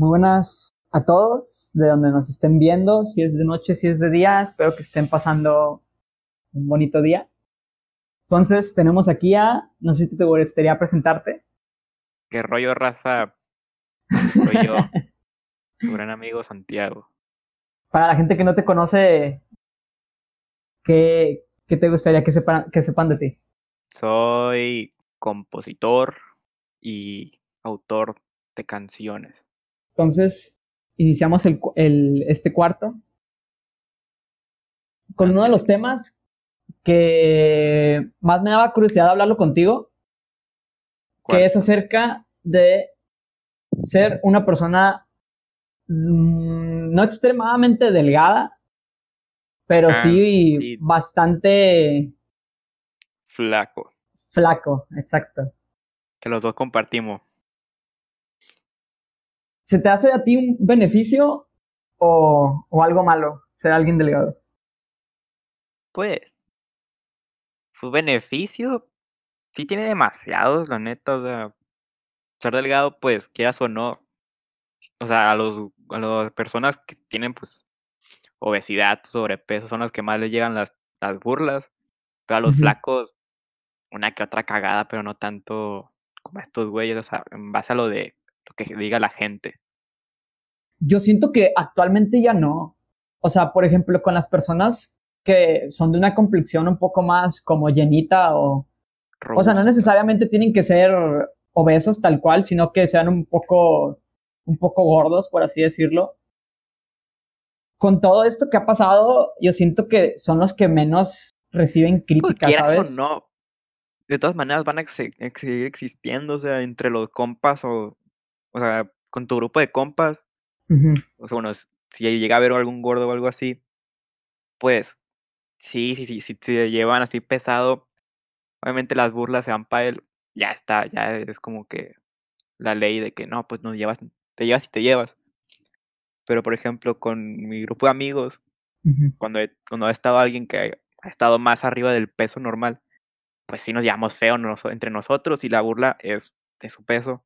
Muy buenas a todos, de donde nos estén viendo, si es de noche, si es de día, espero que estén pasando un bonito día. Entonces, tenemos aquí a, no sé si te gustaría presentarte. ¿Qué rollo, raza? Soy yo, su gran amigo Santiago. Para la gente que no te conoce, ¿qué, qué te gustaría que sepan, que sepan de ti? Soy compositor y autor de canciones. Entonces, iniciamos el, el, este cuarto con uno de los temas que más me daba curiosidad hablarlo contigo, que es acerca de ser una persona mmm, no extremadamente delgada, pero Ah, sí, sí. bastante Flaco. flaco, exacto. Que los dos compartimos. ¿Se te hace a ti un beneficio o, o algo malo ser alguien delgado? Pues, su beneficio sí tiene demasiados, la neta. O sea, ser delgado, pues, quieras o no. O sea, a los a las personas que tienen, pues, obesidad, sobrepeso, son las que más les llegan las, las burlas. Pero a los flacos, una que otra cagada, pero no tanto como a estos güeyes. O sea, en base a lo de lo que diga la gente. Yo siento que actualmente ya no. O sea, por ejemplo, con las personas que son de una complexión un poco más como llenita o... O sea, no necesariamente tienen que ser obesos tal cual, sino que sean un poco, un poco gordos, por así decirlo. Con todo esto que ha pasado, yo siento que son los que menos reciben Pues críticas, ¿sabes? o no, de todas maneras van a seguir existiendo, o sea, entre los compas o, o sea, con tu grupo de compas, o sea, bueno, si llega a haber algún gordo o algo así, pues sí, sí, sí, si te llevan así pesado, obviamente las burlas se van para él, ya está, ya es como que la ley de que no, pues no llevas, te llevas y te llevas. Pero por ejemplo, con mi grupo de amigos, cuando, he- cuando ha estado alguien que ha estado más arriba del peso normal, pues sí nos llevamos feo nos- entre nosotros y la burla es de su peso.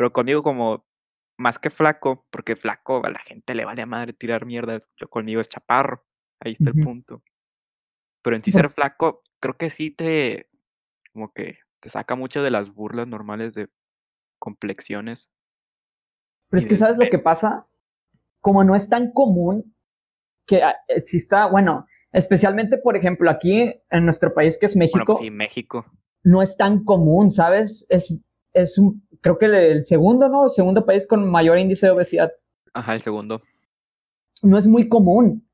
Pero conmigo como más que flaco, porque flaco a la gente le vale a madre tirar mierda, yo conmigo es chaparro, ahí está el punto. Pero en sí ser flaco, creo que sí te, como que te saca mucho de las burlas normales de complexiones. Pero es que ¿sabes lo que pasa? Como no es tan común que ah, exista, bueno, especialmente por ejemplo aquí en nuestro país que es Bueno, México, pues sí, México. no es tan común, ¿sabes? Es, es un, creo que el segundo, ¿no? El segundo país con mayor índice de obesidad. Ajá, el segundo. No es muy común.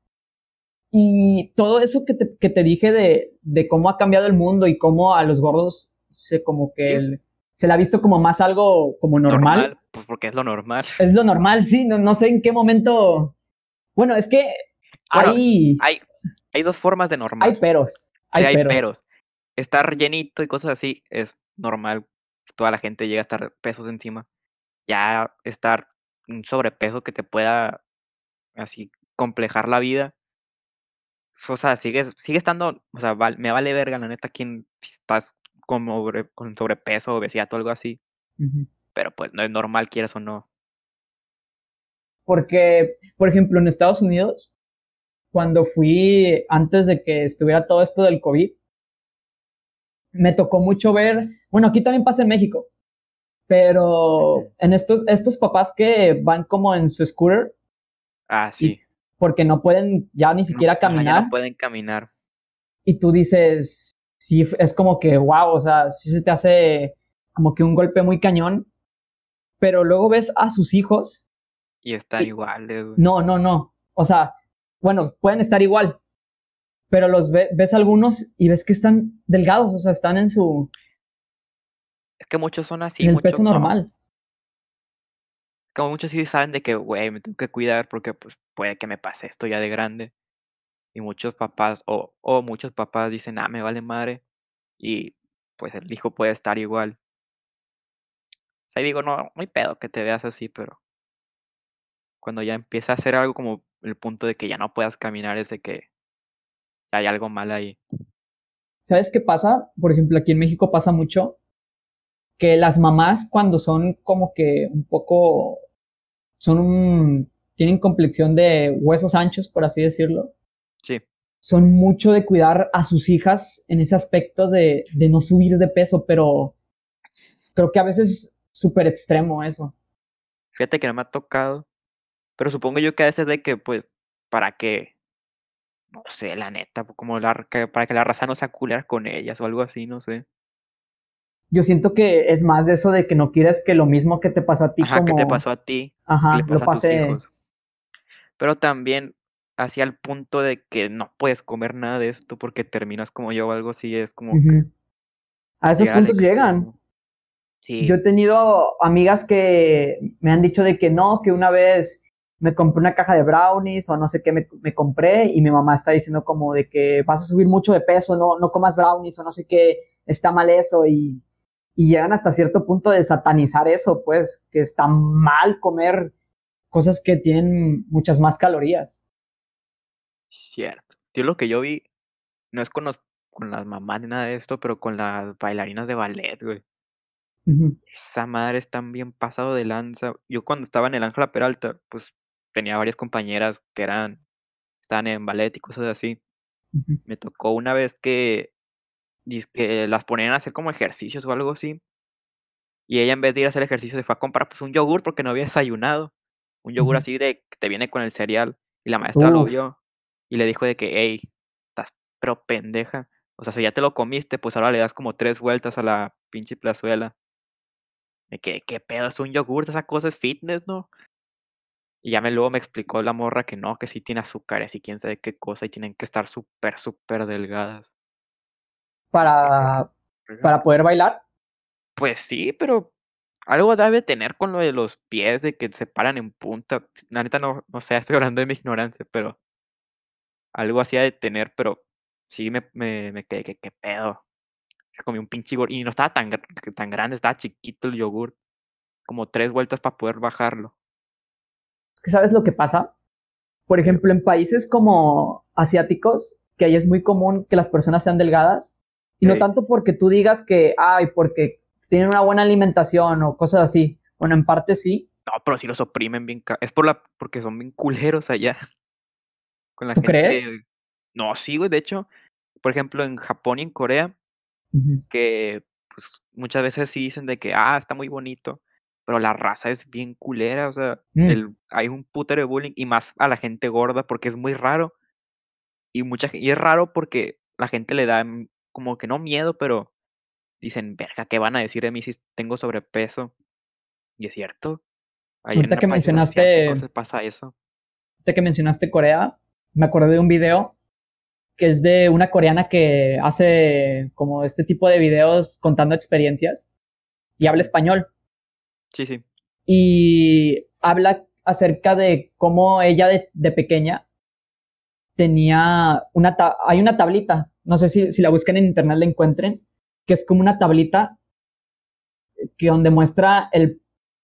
Y todo eso que te, que te dije de, de cómo ha cambiado el mundo y cómo a los gordos se como que Sí. el- se le ha visto como más algo como normal. pues porque es lo normal. Es lo normal, sí, no, no sé en qué momento. Bueno, es que Bueno, hay, Hay, hay dos formas de normal. hay peros. Sí, Hay, hay peros. peros. Estar llenito y cosas así es normal. Toda la gente llega a estar pesos encima. Ya estar un sobrepeso que te pueda así complejar la vida. O sea, sigues, sigue estando, o sea, val- me vale verga la neta quien si estás con, sobre- con sobrepeso, obesidad o algo así. Ujú. Pero pues no es normal, quieras o no. Porque, por ejemplo, en Estados Unidos, cuando fui antes de que estuviera todo esto del COVID, me tocó mucho ver, bueno, aquí también pasa en México, pero en estos, estos papás que van como en su scooter Ah, sí. porque no pueden ya ni siquiera caminar no pueden caminar. y tú dices, sí, es como que, wow, o sea, sí se te hace como que un golpe muy cañón, pero luego ves a sus hijos Y están Y- iguales, güey. No, no, no. O sea, bueno, pueden estar igual, pero los ve- ves algunos y ves que están delgados, o sea, están en su Es que muchos son así, el muchos peso no. normal. como muchos sí saben de que, güey, me tengo que cuidar porque pues puede que me pase esto ya de grande. Y muchos papás, o, o muchos papás dicen, ah, me vale madre. Y pues el hijo puede estar igual. O sea, digo, no, hay pedo que te veas así, pero cuando ya empieza a hacer algo como el punto de que ya no puedas caminar es de que hay algo mal ahí. ¿Sabes qué pasa? Por ejemplo, aquí en México pasa mucho que las mamás cuando son como que un poco son un, tienen complexión de huesos anchos, por así decirlo. Sí. Son mucho de cuidar a sus hijas en ese aspecto de, de no subir de peso, pero creo que a veces es súper extremo eso. Fíjate que no me ha tocado. Pero supongo yo que a veces de que, pues, para que, no sé, la neta, como la, para que la raza no se acular con ellas o algo así, no sé. Yo siento que es más de eso de que no quieres que lo mismo que te pasó a ti. Ajá, que te pasó a ti. Ajá, lo pasé. Pero también hacia el punto de que no puedes comer nada de esto porque terminas como yo o algo así, es como A esos puntos llegan. Sí. Yo he tenido amigas que me han dicho de que no, que una vez me compré una caja de brownies o no sé qué me, me, compré y mi mamá está diciendo como de que vas a subir mucho de peso, no, no comas brownies o no sé qué, está mal eso y y llegan hasta cierto punto de satanizar eso, pues, que está mal comer cosas que tienen muchas más calorías. Cierto. Tío, lo que yo vi no es con, los, con las mamás ni nada de esto, pero con las bailarinas de ballet, güey. Esa madre es tan bien pasado de lanza. Yo cuando estaba en el Ángela Peralta, pues tenía varias compañeras que eran, estaban en ballet y cosas así. Me tocó una vez que que las ponían a hacer como ejercicios o algo así. Y ella en vez de ir a hacer ejercicio se fue a comprar pues un yogur porque no había desayunado. Un yogur así de que te viene con el cereal. Y la maestra lo vio y le dijo de que, hey, estás pero pendeja. O sea, si ya te lo comiste, pues ahora le das como tres vueltas a la pinche plazuela. De que, ¿qué pedo? Es un yogur, esa cosa es fitness, ¿no? Y ya me luego me explicó la morra que no, que sí tiene azúcares y quién sabe qué cosa y tienen que estar súper, súper delgadas para, para poder bailar? Pues sí, pero algo debe tener con lo de los pies, de que se paran en punta. La neta no, no sé, estoy hablando de mi ignorancia, pero algo así de tener, pero sí me, me, me quedé que qué pedo. Comí un pinche yogur y no estaba tan, tan grande, estaba chiquito el yogur. Como tres vueltas para poder bajarlo. ¿Sabes lo que pasa? Por ejemplo, en países como asiáticos, que ahí es muy común que las personas sean delgadas, y no tanto porque tú digas que, ay, porque tienen una buena alimentación o cosas así. Bueno, en parte sí. No, pero si los oprimen bien. Es por la, porque son bien culeros allá. Con la ¿Tú crees? No, sí, güey. De hecho, por ejemplo, en Japón y en Corea, que pues muchas veces sí dicen de que, ah, está muy bonito, pero la raza es bien culera. O sea, mm. el, hay un putero de bullying y más a la gente gorda porque es muy raro. Y, mucha, y es raro porque la gente le da como que no miedo, pero dicen, verga, ¿qué van a decir de mí si tengo sobrepeso? Y es cierto. ahorita que mencionaste. pasa eso. Ahorita que mencionaste Corea, me acordé de un video que es de una coreana que hace como este tipo de videos contando experiencias y habla español. Sí, sí. Y habla acerca de cómo ella de, de pequeña tenía una, hay una tablita no sé si, si la buscan en internet la encuentren, que es como una tablita que donde muestra el,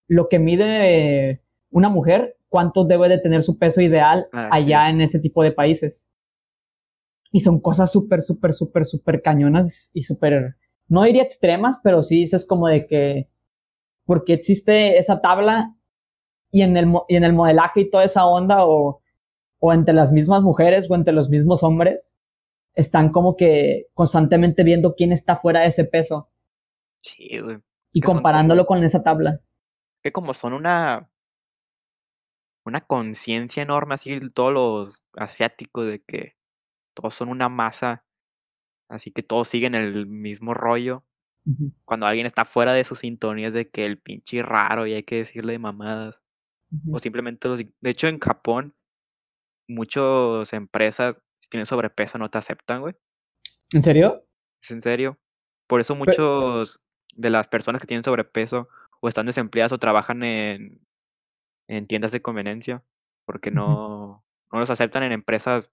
lo que mide una mujer, cuánto debe de tener su peso ideal ah, allá en ese tipo de países. Y son cosas súper, súper, súper, súper cañonas y súper, no diría extremas, pero sí dices como de que, porque existe esa tabla y en el, y en el modelaje y toda esa onda, o, o entre las mismas mujeres o entre los mismos hombres, están como que constantemente viendo quién está fuera de ese peso. Sí, güey. Y comparándolo con esa tabla. Que como son una. Una conciencia enorme, así todos los asiáticos, de que todos son una masa, así que todos siguen el mismo rollo. Cuando alguien está fuera de su sintonía es de que el pinche raro y hay que decirle mamadas. O simplemente los... De hecho, en Japón, muchas empresas si tienes sobrepeso no te aceptan, güey. ¿En serio? Es en serio. Por eso muchos de las personas que tienen sobrepeso o están desempleadas o trabajan en, en tiendas de conveniencia, porque no, no los aceptan en empresas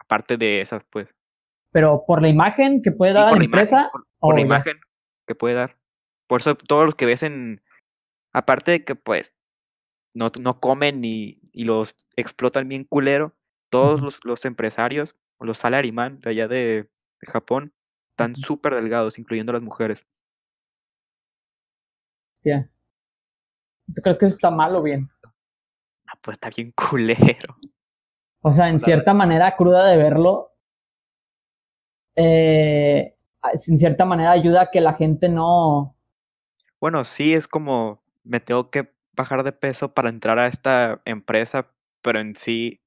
aparte de esas, pues. Pero por la imagen que puede dar la empresa. por, la imagen que puede dar. Por eso todos los que ves en. Aparte de que, pues, no, no comen y, y los explotan bien culero, todos los, los, empresarios, los salaryman de allá de, Japón, están súper delgados, incluyendo las mujeres. Hostia. ¿Tú crees que eso está mal o bien? no, pues está bien culero. O sea, en cierta manera cruda de verlo, eh, en cierta manera ayuda a que la gente no... Bueno, sí, es como me tengo que bajar de peso para entrar a esta empresa, pero en sí,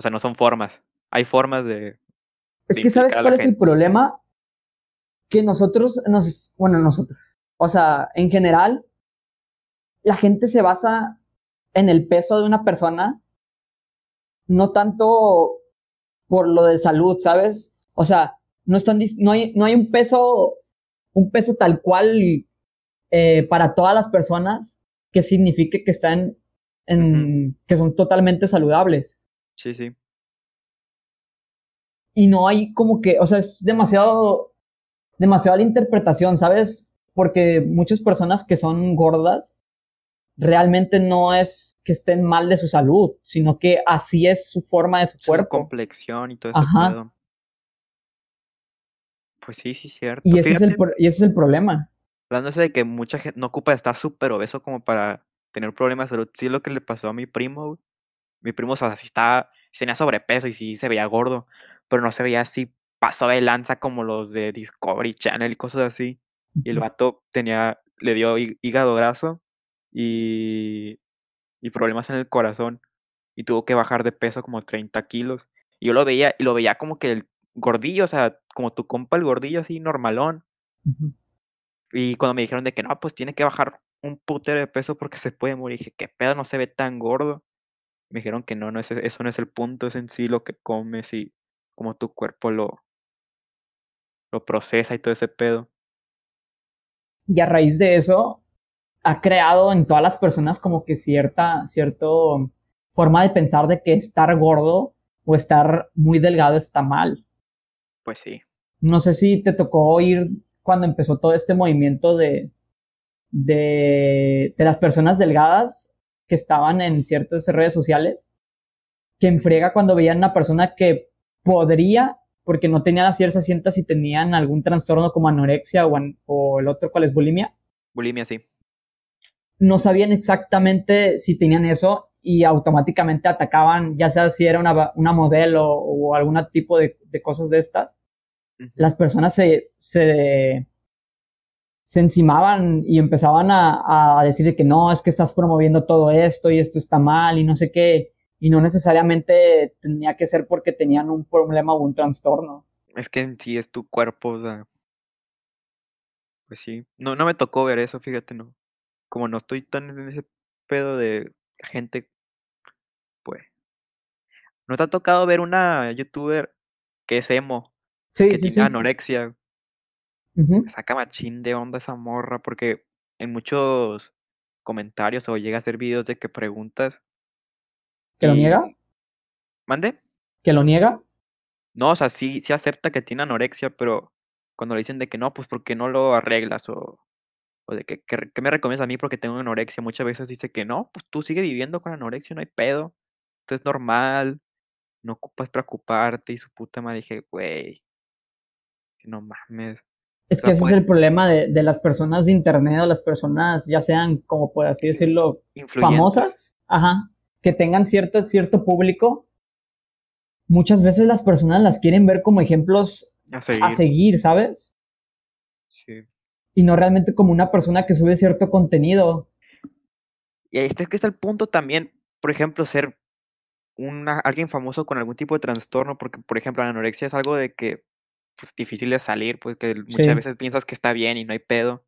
o sea, no son formas. Hay formas de... Es que sabes cuál es el problema? Que nosotros, nos, bueno, nosotros, o sea, en general, la gente se basa en el peso de una persona, no tanto por lo de salud, ¿sabes? O sea, no, están, no, hay, no hay un peso, un peso tal cual eh, para todas las personas que signifique que están en, que son totalmente saludables. Sí, sí. Y no hay como que, o sea, es demasiado, demasiado la interpretación, ¿sabes? Porque muchas personas que son gordas realmente no es que estén mal de su salud, sino que así es su forma de su, cuerpo. Su complexión y todo eso. Pues sí, sí, cierto. Y ese, es el, y ese es el problema. Hablando de que mucha gente no ocupa de estar súper obeso como para tener problemas de salud. Sí, es lo que le pasó a mi primo. Mi primo, o sea, sí estaba, tenía sobrepeso y sí se veía gordo, pero no se veía así pasó de lanza como los de Discovery Channel y cosas así. Y el vato tenía, le dio hígado graso y, y problemas en el corazón y tuvo que bajar de peso como 30 kilos. Y yo lo veía, y lo veía como que el gordillo, o sea, como tu compa el gordillo así normalón. Y cuando me dijeron de que no, pues tiene que bajar un putero de peso porque se puede morir, dije, ¿qué pedo? No se ve tan gordo. Me dijeron que no, no es, eso no es el punto, es en sí lo que comes y cómo tu cuerpo lo, lo procesa y todo ese pedo. Y a raíz de eso, ha creado en todas las personas como que cierta, cierto forma de pensar de que estar gordo o estar muy delgado está mal. Pues sí. No sé si te tocó oír cuando empezó todo este movimiento de, de, de las personas delgadas que estaban en ciertas redes sociales, que enfrega cuando veían una persona que podría, porque no tenía las ciertas asientas y tenían algún trastorno como anorexia o, o el otro cuál es bulimia. Bulimia, sí no sabían exactamente si tenían eso y automáticamente atacaban, ya sea si era una, una modelo o algún tipo de, cosas de estas. Las personas se, se, se encimaban y empezaban a, a, decir que no, es que estás promoviendo todo esto y esto está mal y no sé qué. Y no necesariamente tenía que ser porque tenían un problema o un trastorno. Es que en sí es tu cuerpo, o sea. Pues sí. No, no me tocó ver eso, fíjate, no como no estoy tan en ese pedo de gente, pues. ¿No te ha tocado ver una youtuber que es emo? Sí, que sí, tiene anorexia. Saca machín de onda esa morra, porque en muchos comentarios o llega a hacer videos de que preguntas. ¿Que lo niega? ¿Mande? ¿Que lo niega? No, o sea, sí, sí acepta que tiene anorexia, pero cuando le dicen de que no, pues porque no lo arreglas o o de que, ¿qué me recomiendas a mí porque tengo anorexia, muchas veces dice que no, pues tú sigue viviendo con anorexia, no hay pedo, esto es normal, no ocupas preocuparte y su puta madre dije, güey, no mames. Es que ese es el problema de, de, las personas de internet o las personas, ya sean, como por así decirlo, famosas, ajá, que tengan cierto, cierto público. Muchas veces las personas las quieren ver como ejemplos a seguir, a seguir ¿sabes? Sí y no realmente como una persona que sube cierto contenido. Y este es que está el punto también, por ejemplo, ser una, alguien famoso con algún tipo de trastorno, porque por ejemplo la anorexia es algo de que pues difícil de salir, pues que muchas veces piensas que está bien y no hay pedo,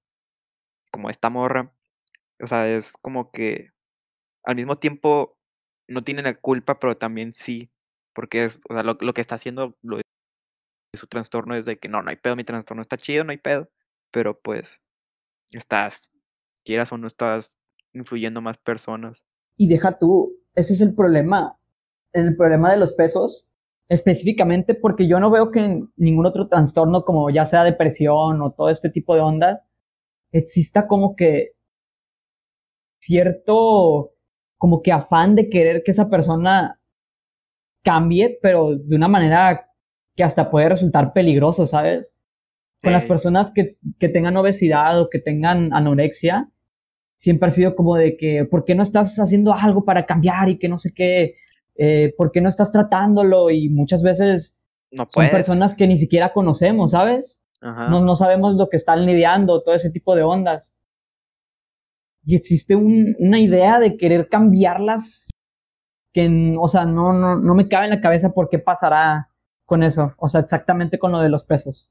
como esta morra. O sea, es como que al mismo tiempo no tiene la culpa, pero también sí, porque es, o sea, lo, lo que está haciendo lo, su trastorno es de que no, no hay pedo, mi trastorno está chido, no hay pedo pero pues estás, quieras o no estás influyendo más personas. Y deja tú, ese es el problema, el problema de los pesos, específicamente porque yo no veo que en ningún otro trastorno, como ya sea depresión o todo este tipo de onda, exista como que cierto, como que afán de querer que esa persona cambie, pero de una manera que hasta puede resultar peligroso, ¿sabes? con las personas que, que, tengan obesidad o que tengan anorexia, siempre ha sido como de que, ¿por qué no estás haciendo algo para cambiar y que no sé qué? Eh, ¿Por qué no estás tratándolo? Y muchas veces No son personas que ni siquiera conocemos, ¿sabes? Ajá. No, no sabemos lo que están lidiando, todo ese tipo de ondas. Y existe un- una idea de querer cambiarlas que, o sea, no, no, no me cabe en la cabeza por qué pasará con eso. O sea, exactamente con lo de los pesos.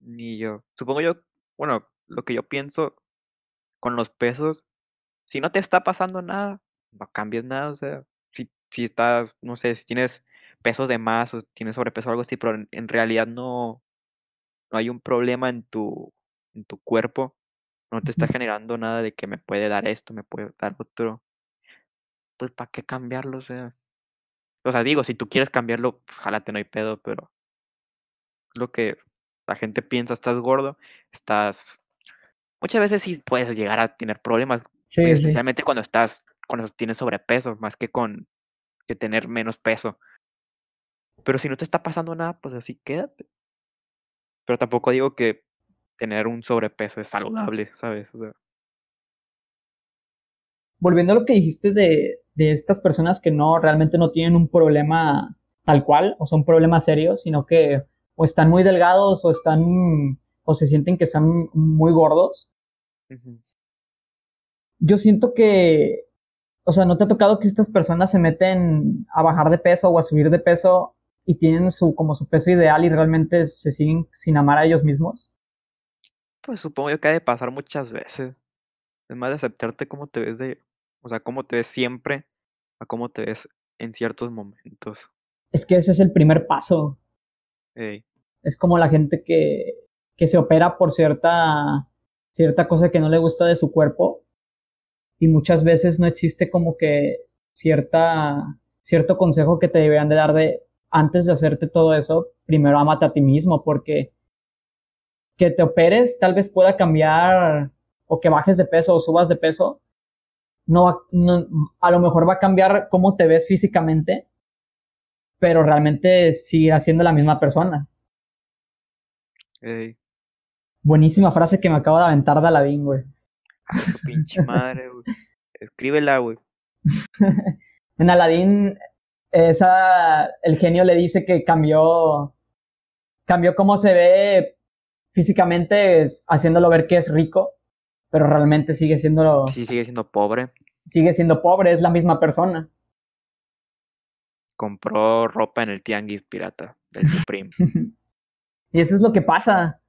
Ni yo. Supongo yo, bueno, lo que yo pienso con los pesos, si no te está pasando nada, no cambies nada, o sea, si, estás, no sé, si tienes pesos de más o tienes sobrepeso o algo así, pero en, realidad no, no hay un problema en tu, en tu cuerpo, no te está generando nada de que me puede dar esto, me puede dar otro, pues ¿para qué cambiarlo? O sea, o sea, digo, si tú quieres cambiarlo, pues, jálate, no hay pedo, pero lo que la gente piensa, estás gordo, estás Muchas veces sí puedes llegar a tener problemas, Sí, muy sí. especialmente cuando estás, cuando tienes sobrepeso, más que con que tener menos peso. Pero si no te está pasando nada, pues así quédate. Pero tampoco digo que tener un sobrepeso es saludable, ¿sabes? O sea, Volviendo a lo que dijiste de, de estas personas que no realmente no tienen un problema tal cual, o son problemas serios, sino que o están muy delgados o están o se sienten que están muy gordos. Yo siento que, o sea, ¿no te ha tocado que estas personas se meten a bajar de peso o a subir de peso y tienen su como su peso ideal y realmente se siguen sin amar a ellos mismos? Pues supongo yo que ha de pasar muchas veces. Es más de aceptarte cómo te ves de, o sea, cómo te ves siempre a cómo te ves en ciertos momentos. Es que ese es el primer paso. Es como la gente que, que se opera por cierta, cierta cosa que no le gusta de su cuerpo y muchas veces no existe como que cierta, cierto consejo que te deberían de dar de antes de hacerte todo eso, primero amate a ti mismo porque que te operes tal vez pueda cambiar o que bajes de peso o subas de peso, no, no a lo mejor va a cambiar cómo te ves físicamente, pero realmente sigue siendo la misma persona. Buenísima frase que me acabo de aventar de Aladín, güey. Pinche madre, güey. Escríbela, güey. En Aladín, esa, el genio le dice que cambió, cambió cómo se ve físicamente, es- haciéndolo ver que es rico, pero realmente sigue siendo, Sí, sigue siendo pobre. sigue siendo pobre, es la misma persona. compró ropa en el tianguis pirata del Supreme. y eso es lo que pasa,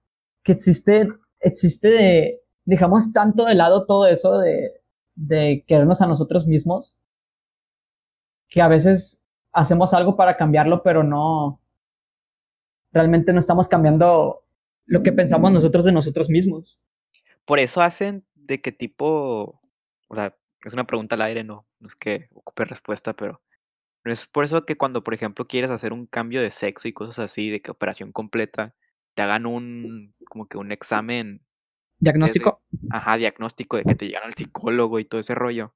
que existe, existe dejamos tanto de lado todo eso de, de querernos a nosotros mismos, que a veces hacemos algo para cambiarlo, pero no, realmente no estamos cambiando lo que pensamos nosotros de nosotros mismos. Por eso hacen de qué tipo, o sea, es una pregunta al aire, no, es que ocupe respuesta, pero es por eso que cuando, por ejemplo, quieres hacer un cambio de sexo y cosas así, de que operación completa, te hagan un, como que un examen, Diagnóstico. ajá, diagnóstico de que te llegan al psicólogo y todo ese rollo.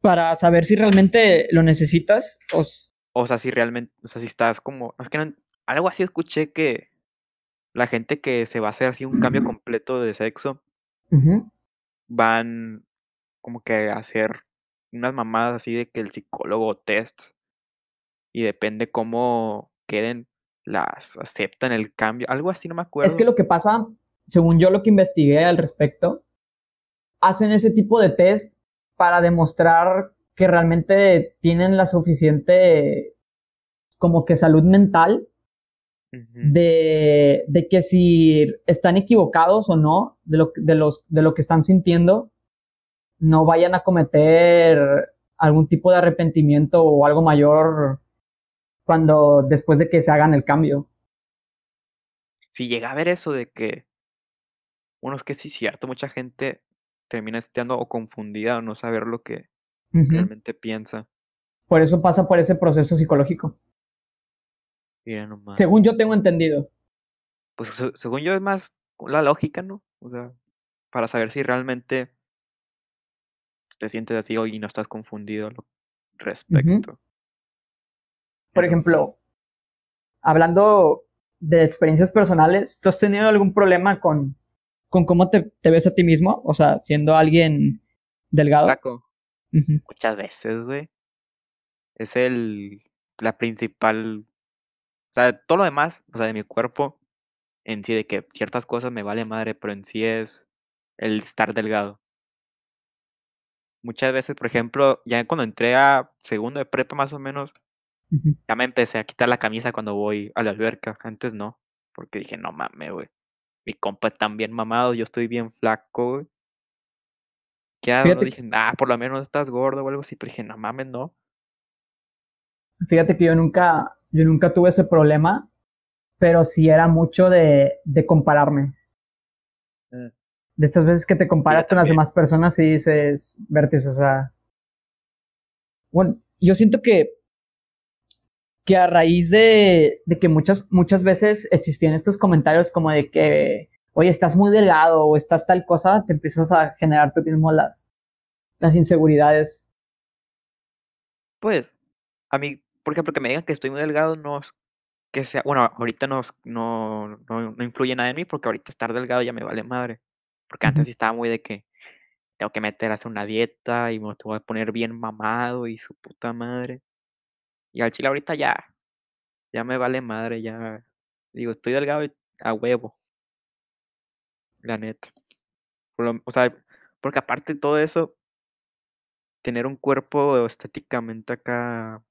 Para saber si realmente lo necesitas o... s- O sea, si realmente, o sea, si estás como, es que no- algo así escuché que la gente que se va a hacer así un cambio completo de sexo, Ujú. van como que a hacer unas mamadas así de que el psicólogo test y depende cómo queden, las aceptan el cambio, algo así, no me acuerdo. Es que lo que pasa, según yo lo que investigué al respecto, hacen ese tipo de test para demostrar que realmente tienen la suficiente como que salud mental de, de que si están equivocados o no de lo, de, los, de lo que están sintiendo, no vayan a cometer algún tipo de arrepentimiento o algo mayor cuando después de que se hagan el cambio. Si llega a ver eso de que, bueno, es que sí es cierto, mucha gente termina estando o confundida o no saber lo que realmente piensa. Por eso pasa por ese proceso psicológico. Mira nomás. Según yo tengo entendido. Pues se- según yo es más la lógica, ¿no? O sea, para saber si realmente te sientes así o y no estás confundido al respecto. Por ejemplo, hablando de experiencias personales, ¿tú has tenido algún problema con, con cómo te, te ves a ti mismo, o sea, siendo alguien delgado. Flaco. Muchas veces, güey. Es el, la principal, o sea, todo lo demás, o sea, de mi cuerpo, en sí, de que ciertas cosas me vale madre, pero en sí es el estar delgado. Muchas veces, por ejemplo, ya cuando entré a segundo de prepa más o menos, ya me empecé a quitar la camisa cuando voy a la alberca. Antes no, porque dije, no mames, güey. Mi compa está bien mamado, yo estoy bien flaco, güey. ¿Qué hago? No dije, ah, por lo menos estás gordo o algo así, pero dije, no mames, no. fíjate que yo nunca, yo nunca tuve ese problema, pero sí era mucho de, de compararme. Mm. De estas veces que te comparas con las demás personas y dices, Vértiz, o sea. Bueno, yo siento que, que a raíz de, de que muchas, muchas veces existían estos comentarios como de que, oye, estás muy delgado o estás tal cosa, te empiezas a generar tú mismo las, las inseguridades. Pues, a mí, por ejemplo, que me digan que estoy muy delgado no es que sea, bueno, ahorita no, no, no, no influye nada en mí porque ahorita estar delgado ya me vale madre. Porque antes sí estaba muy de que tengo que meter a hacer una dieta y me tengo que poner bien mamado y su puta madre. Y al chile ahorita ya, ya me vale madre, ya digo, estoy delgado a huevo, la neta. Lo- o sea, porque aparte de todo eso, tener un cuerpo estéticamente acá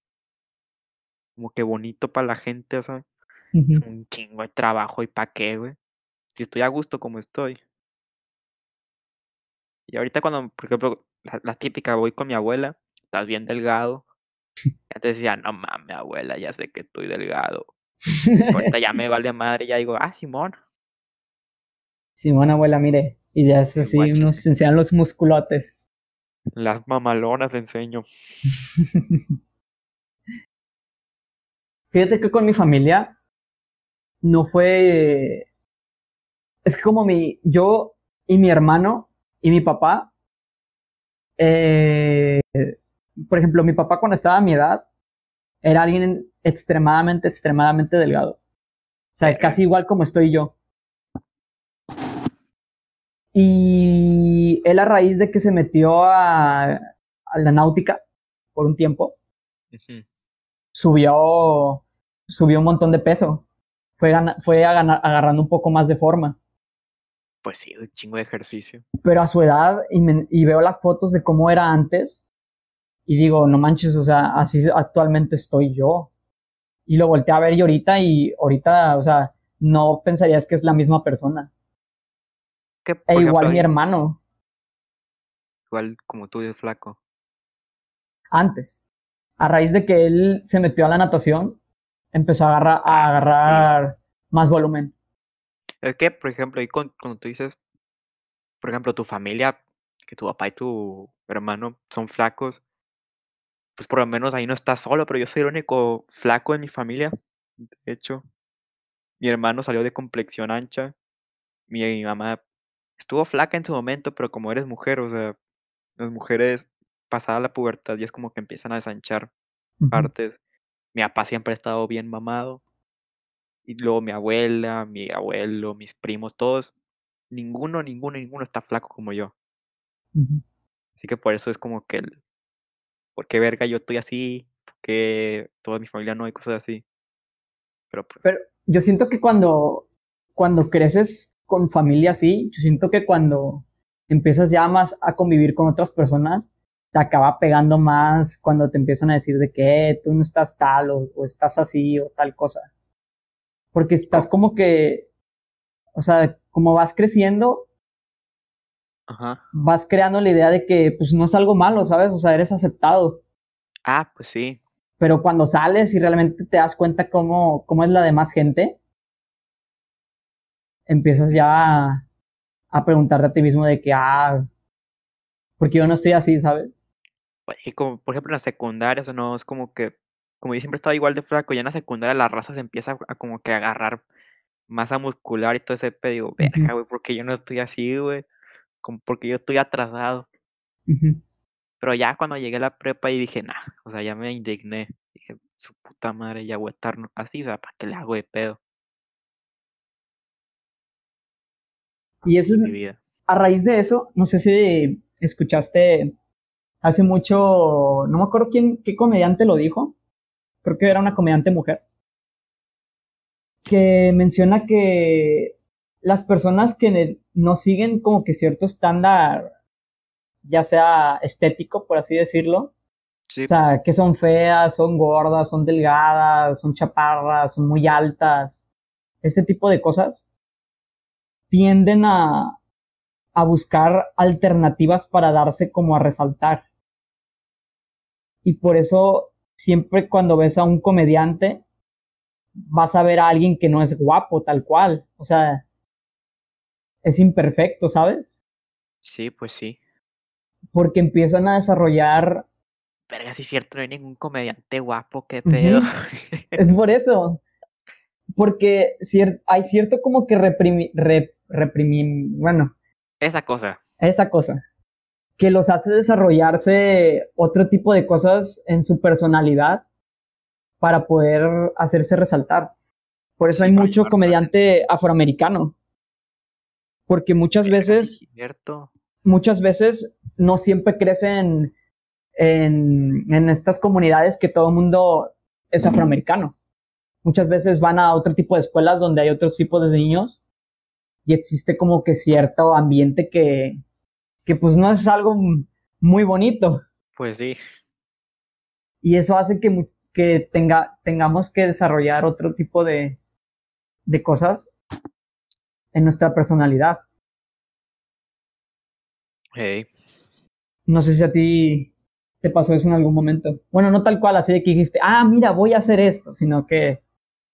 como que bonito para la gente, o sea, es un chingo de trabajo y pa' qué, güey. Si estoy a gusto como estoy. Y ahorita cuando, por ejemplo, la, la típica, voy con mi abuela, estás bien delgado. Antes decía, no mames, abuela, ya sé que estoy delgado. Ahorita ya me vale madre, ya digo, ah, Simón, Simón, abuela, mire. Y ya es Sí, así, nos enseñan los musculotes. las mamalonas le enseño. Fíjate que con mi familia no fue. Es que como mi. Yo y mi hermano y mi papá. eh, por ejemplo, mi papá cuando estaba a mi edad era alguien extremadamente, extremadamente delgado. O sea, casi igual como estoy yo. Y él a raíz de que se metió a, a la náutica por un tiempo, subió, subió un montón de peso. Fue, fue agarrando un poco más de forma. Pues sí, un chingo de ejercicio. Pero a su edad, y, me- y veo las fotos de cómo era antes, y digo, no manches, o sea, así actualmente estoy yo. Y lo volteé a ver y ahorita, y ahorita, o sea, no pensarías que es la misma persona. Que, E ejemplo, igual mi hermano, igual como tú de flaco. antes. A raíz de que él se metió a la natación, empezó a agarrar, a Ah, sí. agarrar más volumen. Es que, por ejemplo, ahí cuando tú dices, por ejemplo, tu familia, que tu papá y tu hermano son flacos, pues por lo menos ahí no estás solo, pero yo soy el único flaco de mi familia. De hecho, mi hermano salió de complexión ancha, mi, mi mamá estuvo flaca en su momento, pero como eres mujer, o sea, las mujeres pasada la pubertad ya es como que empiezan a desanchar partes. Mi papá siempre ha estado bien mamado. Y luego mi abuela, mi abuelo, mis primos, todos. Ninguno, ninguno, ninguno está flaco como yo. Así que por eso es como que el. ¿Por qué verga yo estoy así? ¿Por qué toda mi familia no? hay cosas así. Pero pues. Pero yo siento que cuando, cuando creces con familia así, yo siento que cuando empiezas ya más a convivir con otras personas, te acaba pegando más cuando te empiezan a decir de que "Eh, tú no estás tal o, o estás así o tal cosa. Porque estás como que, o sea, como vas creciendo, Ajá. vas creando la idea de que pues no es algo malo, ¿sabes? O sea, eres aceptado. Ah, pues sí. Pero cuando sales y realmente te das cuenta cómo, cómo es la demás gente, empiezas ya a, a preguntarte a ti mismo de que, ah, porque yo no estoy así, ¿sabes? Pues, Y como, por ejemplo, en la secundaria, o sea, no es como que. Como yo siempre estaba igual de flaco, ya en la secundaria la raza se empieza a, a como que agarrar masa muscular y todo ese pedo. Verga, güey, porque yo no estoy así, güey. Como porque yo estoy atrasado. Pero ya cuando llegué a la prepa y dije, nah, o sea, ya me indigné. Dije, su puta madre, ya voy a estar así, sea, ¿para qué le hago de pedo? Y eso es, a raíz de eso, no sé si escuchaste hace mucho, no me acuerdo quién, qué comediante lo dijo, creo que era una comediante mujer, que menciona que las personas que no siguen como que cierto estándar, ya sea estético, por así decirlo, Sí, o sea, que son feas, son gordas, son delgadas, son chaparras, son muy altas, ese tipo de cosas, tienden a, a buscar alternativas para darse como a resaltar. Y por eso siempre cuando ves a un comediante, vas a ver a alguien que no es guapo tal cual. O sea, es imperfecto, ¿sabes? sí, pues sí. Porque empiezan a desarrollar... Verga, sí es cierto, no hay ningún comediante guapo, qué pedo. Es por eso. Porque cier- hay cierto como que reprimi, re- reprimi- bueno, Esa cosa. esa cosa, que los hace desarrollarse otro tipo de cosas en su personalidad para poder hacerse resaltar. Por eso Sí, hay mucho comediante afroamericano. Porque muchas sí veces, cierto. muchas veces no siempre crecen en, en estas comunidades que todo el mundo es afroamericano. Muchas veces van a otro tipo de escuelas donde hay otros tipos de niños y existe como que cierto ambiente que, que pues no es algo muy bonito Pues sí. y eso hace que, que tenga, tengamos que desarrollar otro tipo de, de cosas en nuestra personalidad. Hey. No sé si a ti te pasó eso en algún momento. Bueno, no tal cual, así de que dijiste, ah, mira, voy a hacer esto, sino que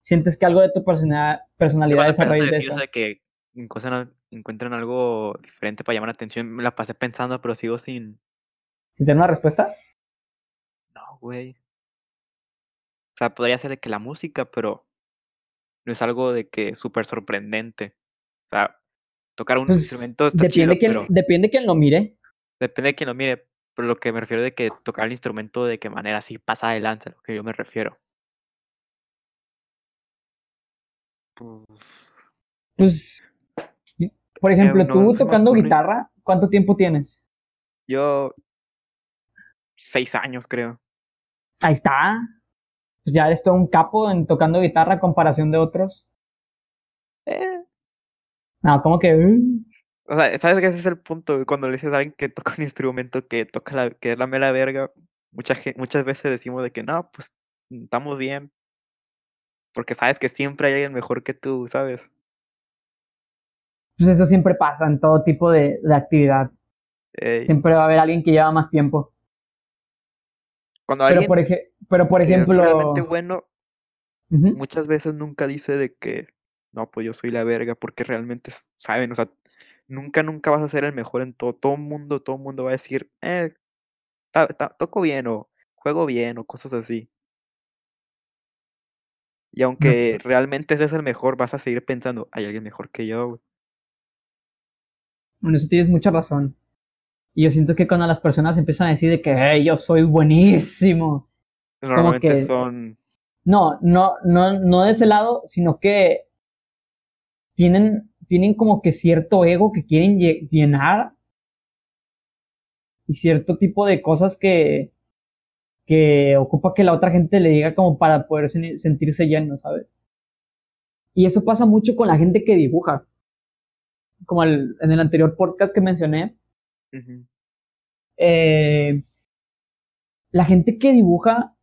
sientes que algo de tu persona- personalidad es a raíz de eso. de que encuentran, encuentran algo diferente para llamar la atención. Me la pasé pensando, pero sigo sin. Si tienes una respuesta, No, güey. O sea, podría ser de que la música, pero no es algo de que súper sorprendente. O sea, tocar un pues instrumento está depende, quién, pero depende quién lo mire. depende de quién lo mire. Pero lo que me refiero de que tocar el instrumento de qué manera así pasa adelante, a lo que yo me refiero. Pues, Pues, por ejemplo, Eh, no tú tocando guitarra, ¿cuánto tiempo tienes? Yo. Seis años, creo. Ahí está. Pues ya eres todo un capo en tocando guitarra a comparación de otros. No, como que... uh, O sea, ¿sabes qué? Ese es el punto. Cuando le dices a alguien que toca un instrumento que toca la, que es la mera verga, muchas veces decimos de que no, pues estamos bien. Porque sabes que siempre hay alguien mejor que tú, ¿sabes? pues eso siempre pasa en todo tipo de, de actividad. Ey, Siempre va a haber alguien que lleva más tiempo. Cuando Pero alguien por, eje- pero por que es ejemplo... realmente bueno, muchas veces nunca dice de que no, pues yo soy la verga, porque realmente saben, o sea, nunca, nunca vas a ser el mejor en todo. Todo mundo, todo mundo va a decir, eh, ta- ta- toco bien o juego bien o cosas así. Y aunque realmente ese es el mejor, vas a seguir pensando, hay alguien mejor que yo, güey. Bueno, eso tienes mucha razón. Y yo siento que cuando las personas empiezan a decir de que "Hey, yo soy buenísimo. como Normalmente que- son, No, no, no, no de ese lado, sino que tienen, tienen como que cierto ego que quieren lle- llenar y cierto tipo de cosas que, que ocupa que la otra gente le diga como para poder sen- sentirse lleno, ¿sabes? Y eso pasa mucho con la gente que dibuja. Como el- en el anterior podcast que mencioné, eh, la gente que dibuja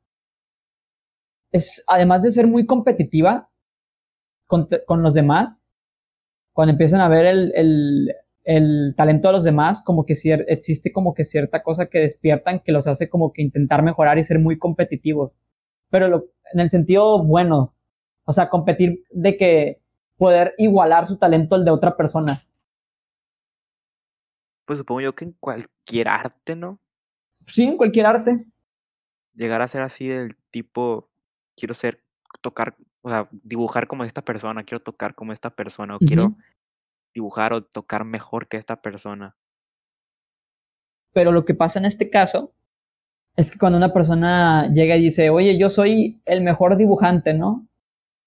es, además de ser muy competitiva con, con los demás, cuando empiezan a ver el, el, el talento de los demás, como que existe como que cierta cosa que despiertan que los hace como que intentar mejorar y ser muy competitivos. Pero lo- en el sentido bueno, o sea, competir de que poder igualar su talento al de otra persona. pues supongo yo que en cualquier arte, ¿no? Sí, en cualquier arte. Llegar a ser así del tipo, quiero ser, tocar, o sea, dibujar como esta persona, quiero tocar como esta persona, o quiero dibujar o tocar mejor que esta persona. Pero lo que pasa en este caso es que cuando una persona llega y dice, oye, yo soy el mejor dibujante, ¿no?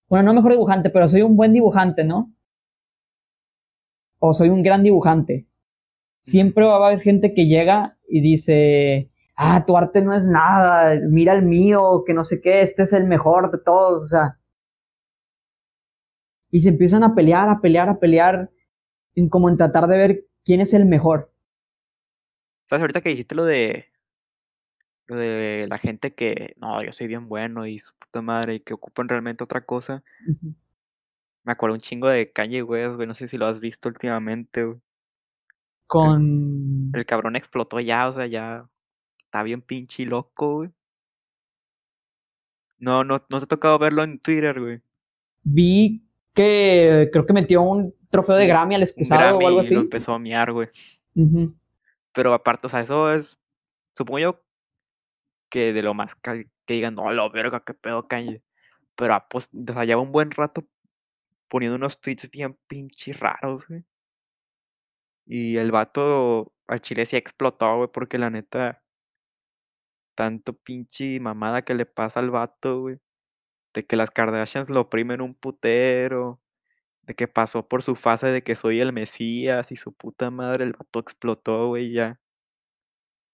Bueno, no mejor dibujante, pero soy un buen dibujante, ¿no? o soy un gran dibujante. Siempre va a haber gente que llega y dice, ah, tu arte no es nada, mira el mío, que no sé qué, este es el mejor de todos, o sea. Y se empiezan a pelear, a pelear, a pelear, en como en tratar de ver quién es el mejor. ¿Sabes? Ahorita que dijiste lo de lo de la gente que, no, yo soy bien bueno y su puta madre y que ocupan realmente otra cosa. Me acuerdo un chingo de Kanye West, güey, no sé si lo has visto últimamente, güey. Con... El, cabrón explotó ya, o sea, ya está bien pinche loco, güey. No, no, no se ha tocado verlo en Twitter, güey. Vi que creo que metió un trofeo de Grammy al excusado o algo así. Lo empezó a miar, güey. Pero aparte, o sea, eso es, supongo yo que de lo más que, digan, no, lo verga, qué pedo Kanye. Pero ah, pues, o sea, lleva un buen rato poniendo unos tweets bien pinches raros, güey. Y el vato al chile sí explotó, güey, porque la neta, tanto pinche mamada que le pasa al vato, güey. De que las Kardashians lo oprimen un putero. De que pasó por su fase de que soy el Mesías y su puta madre, el vato explotó, güey, ya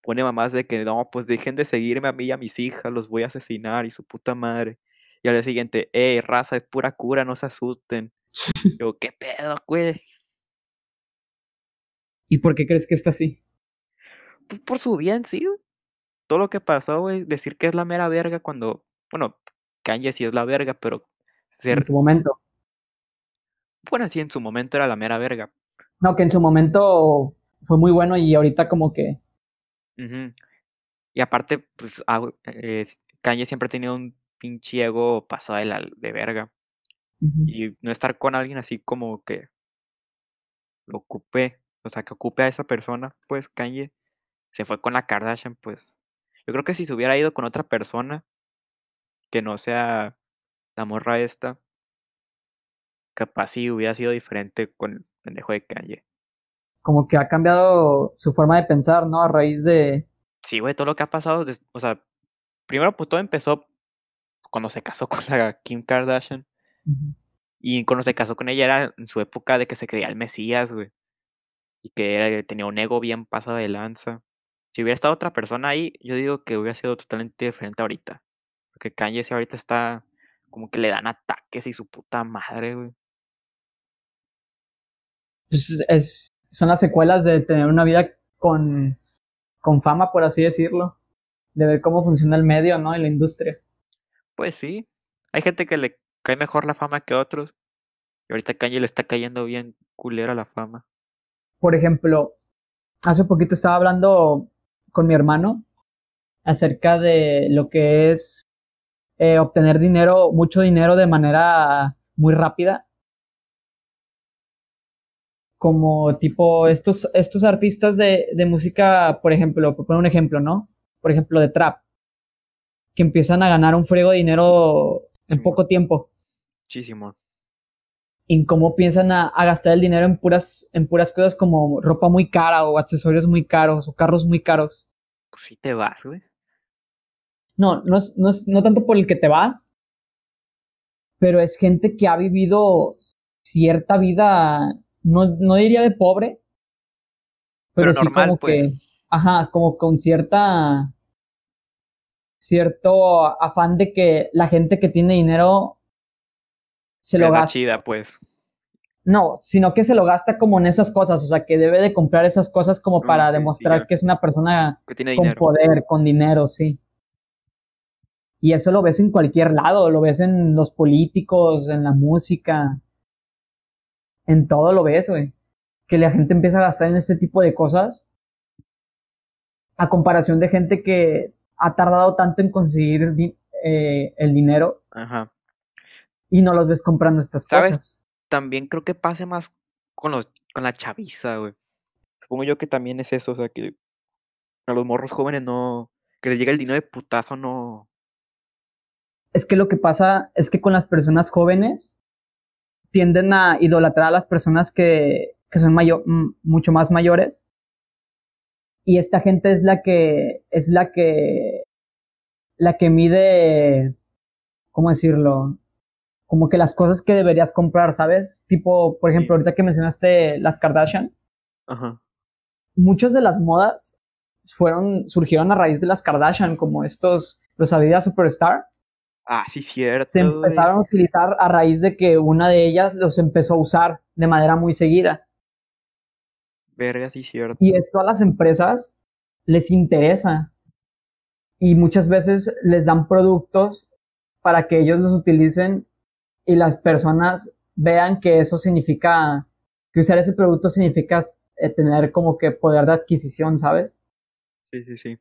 pone mamás de que no, pues dejen de seguirme a mí y a mis hijas, los voy a asesinar y su puta madre. Y al día siguiente, eh, raza, es pura cura, no se asusten. Yo, ¿qué pedo, güey? ¿Y por qué crees que está así? Pues por su bien, sí. Todo lo que pasó, güey, decir que es la mera verga cuando, bueno, Kanye sí es la verga, pero ser... En su momento. Bueno, sí, en su momento era la mera verga. No, que en su momento fue muy bueno y ahorita como que y aparte, pues, eh, Kanye siempre ha tenido un pinche ego pasado de, la, de verga. Y no estar con alguien así como que lo ocupe, o sea, que ocupe a esa persona, pues Kanye se fue con la Kardashian, pues. Yo creo que si se hubiera ido con otra persona que no sea la morra esta, capaz sí hubiera sido diferente con el pendejo de Kanye como que ha cambiado su forma de pensar, ¿no? A raíz de... Sí, güey, todo lo que ha pasado, o sea, primero pues todo empezó cuando se casó con la Kim Kardashian. Y cuando se casó con ella era en su época de que se creía el Mesías, güey. Y que tenía un ego bien pasado de lanza. Si hubiera estado otra persona ahí, yo digo que hubiera sido totalmente diferente ahorita. Porque Kanye ahorita está como que le dan ataques y su puta madre, güey. Pues es, son las secuelas de tener una vida con, con fama, por así decirlo, de ver cómo funciona el medio, ¿no? Y la industria. Pues sí, hay gente que le cae mejor la fama que otros. Y ahorita Kanye le está cayendo bien culera la fama. Por ejemplo, hace poquito estaba hablando con mi hermano acerca de lo que es eh, obtener dinero, mucho dinero de manera muy rápida como tipo estos, estos artistas de, de música, por ejemplo, por poner un ejemplo, ¿no? Por ejemplo, de trap, que empiezan a ganar un friego de dinero en poco tiempo. Muchísimo. Y cómo piensan a, gastar el dinero en puras, en puras cosas como ropa muy cara o accesorios muy caros o carros muy caros. Pues sí te vas, güey. No, no es, no es no tanto por el que te vas, pero es gente que ha vivido cierta vida no, no diría de pobre, pero, sí como que, pues. ajá, como con cierta, cierto afán de que la gente que tiene dinero se lo gasta. chida, pues. No, sino que se lo gasta como en esas cosas, o sea, que debe de comprar esas cosas como para demostrar que es una persona con poder, con dinero, sí. Y eso lo ves en cualquier lado, lo ves en los políticos, en la música, en todo lo ves, güey. Que la gente empieza a gastar en este tipo de cosas. A comparación de gente que ha tardado tanto en conseguir eh, el dinero. Ajá. Y no los ves comprando estas ¿Sabes? También creo que pase más con los con la chaviza, güey. Supongo yo que también es eso, o sea, que a los morros jóvenes no. Que les llega el dinero de putazo, no. Es que lo que pasa es que con las personas jóvenes tienden a idolatrar a las personas que, que son mayor, mucho más mayores. Y esta gente es la que, es la que, la que mide, ¿cómo decirlo? como que las cosas que deberías comprar, ¿sabes? Tipo, por ejemplo, ahorita que mencionaste las Kardashian, Ajá. muchas de las modas fueron, surgieron a raíz de las Kardashian, como estos, los Adidas Superstar, Ah, sí, cierto. se empezaron a utilizar a raíz de que una de ellas los empezó a usar de manera muy seguida. Verga, sí, cierto. Y esto a las empresas les interesa. Y muchas veces les dan productos para que ellos los utilicen y las personas vean que eso significa, que usar ese producto significa eh, tener como que poder de adquisición, ¿sabes? Sí, sí, sí.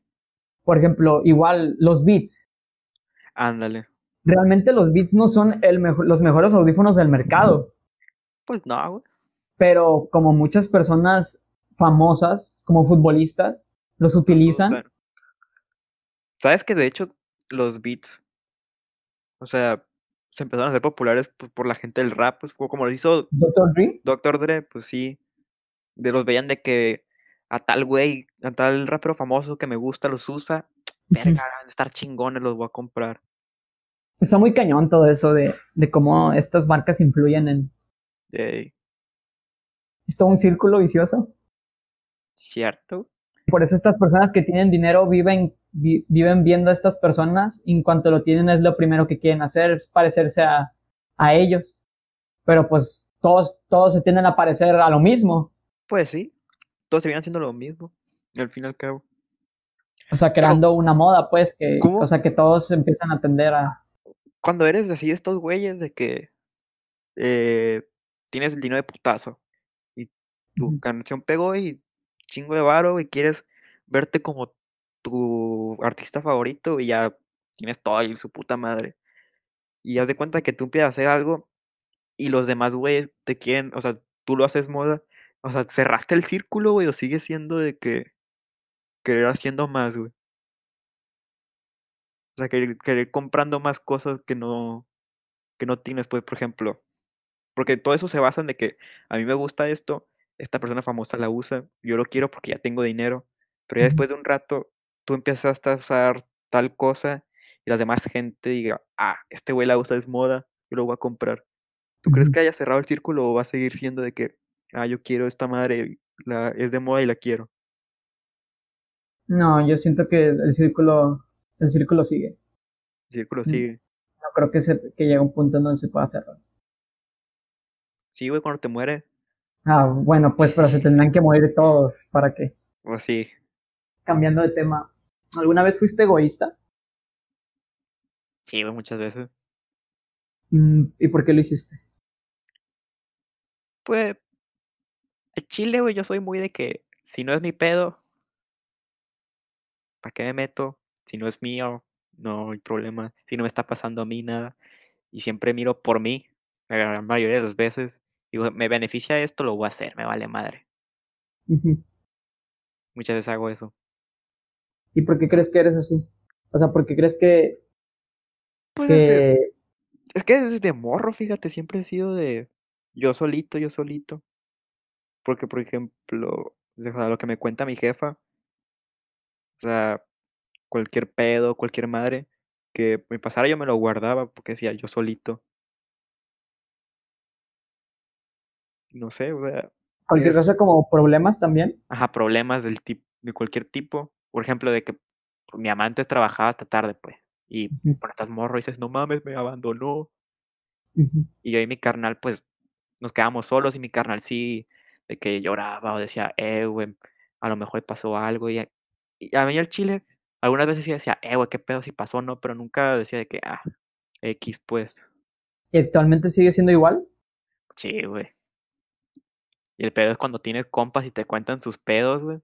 Por ejemplo, igual los Beats. Ándale. Realmente los Beats no son el mejo- los mejores audífonos del mercado. Pues no, güey. pero como muchas personas famosas, como futbolistas, los Los utilizan. ¿Sabes que de hecho los beats, o sea, se empezaron a hacer populares pues, por la gente del rap, pues como lo hizo Dr. Dre, Dr. Dre, pues sí. De los veían de que a tal güey, a tal rapero famoso que me gusta los usa. Verga, han de estar chingones, los voy a comprar. Está muy cañón todo eso de, de cómo estas marcas influyen en. Ey, Es todo un círculo vicioso. ¿Cierto? Por eso estas personas que tienen dinero viven, vi- viven viendo a estas personas y en cuanto lo tienen es lo primero que quieren hacer, es parecerse a, a ellos. Pero pues todos, todos se tienden a parecer a lo mismo. Pues sí. Todos se vienen haciendo lo mismo. Al fin y al cabo. O sea, creando una moda, pues, que, ¿Cómo? o sea, que todos empiezan a atender a. Cuando eres así de estos güeyes de que eh, tienes el dinero de putazo y tu canción pegó y chingo de varo y quieres verte como tu artista favorito y ya tienes todo y su puta madre. Y haz de cuenta que tú empiezas a hacer algo y los demás güeyes te quieren, o sea, tú lo haces moda, o sea, cerraste el círculo, güey, o sigue siendo de que querer haciendo más, güey. O sea, querer, querer comprando más cosas que no, que no tienes, pues, por ejemplo. Porque todo eso se basa en de que a mí me gusta esto, esta persona famosa la usa, yo lo quiero porque ya tengo dinero, pero ya después de un rato tú empiezas a usar tal cosa y la demás gente diga, ah, este güey la usa, es moda, yo lo voy a comprar. ¿Tú crees que haya cerrado el círculo o va a seguir siendo de que, ah, yo quiero esta madre, la, es de moda y la quiero? No, yo siento que el círculo, el círculo sigue. El círculo Mm. sigue. No creo que, se, que llegue un punto en donde se pueda cerrar. Sí, güey, cuando te mueres, Ah, bueno, pues, pero se tendrán que morir todos para que. o sí. Cambiando de tema, ¿alguna vez fuiste egoísta? Sí, güey, muchas veces. Mm, ¿Y por qué lo hiciste? Pues, el chile, güey, yo soy muy de que si no es mi pedo, ¿para qué me meto? Si no es mío, no hay problema. Si no me está pasando a mí nada. Y siempre miro por mí, la gran mayoría de las veces. Digo, me beneficia esto, lo voy a hacer, me vale madre. Muchas veces hago eso. ¿Y por qué crees que eres así? O sea, ¿por qué crees que, Pues que es que desde morro, fíjate, siempre he sido de yo solito, yo solito. Porque, por ejemplo, o sea, lo que me cuenta mi jefa, o sea, cualquier pedo, cualquier madre que me pasara, yo me lo guardaba porque decía yo solito. No sé, o sea, cualquier es- cosa como problemas también? ajá, problemas del tipo, de cualquier tipo. Por ejemplo, de que pues, mi amante trabajaba hasta tarde, pues. Y Ujú, cuando estás morro dices, no mames, me abandonó. ujú. Y yo y mi carnal, pues, nos quedamos solos y mi carnal sí, de que lloraba o decía, eh, güey, a lo mejor pasó algo. Y a, y a mí el chile, algunas veces sí decía, eh, güey, qué pedo si pasó, no, pero nunca decía de que, ah, X, pues, ¿Y actualmente sigue siendo igual? sí, güey. Y el pedo es cuando tienes compas y te cuentan sus pedos, güey.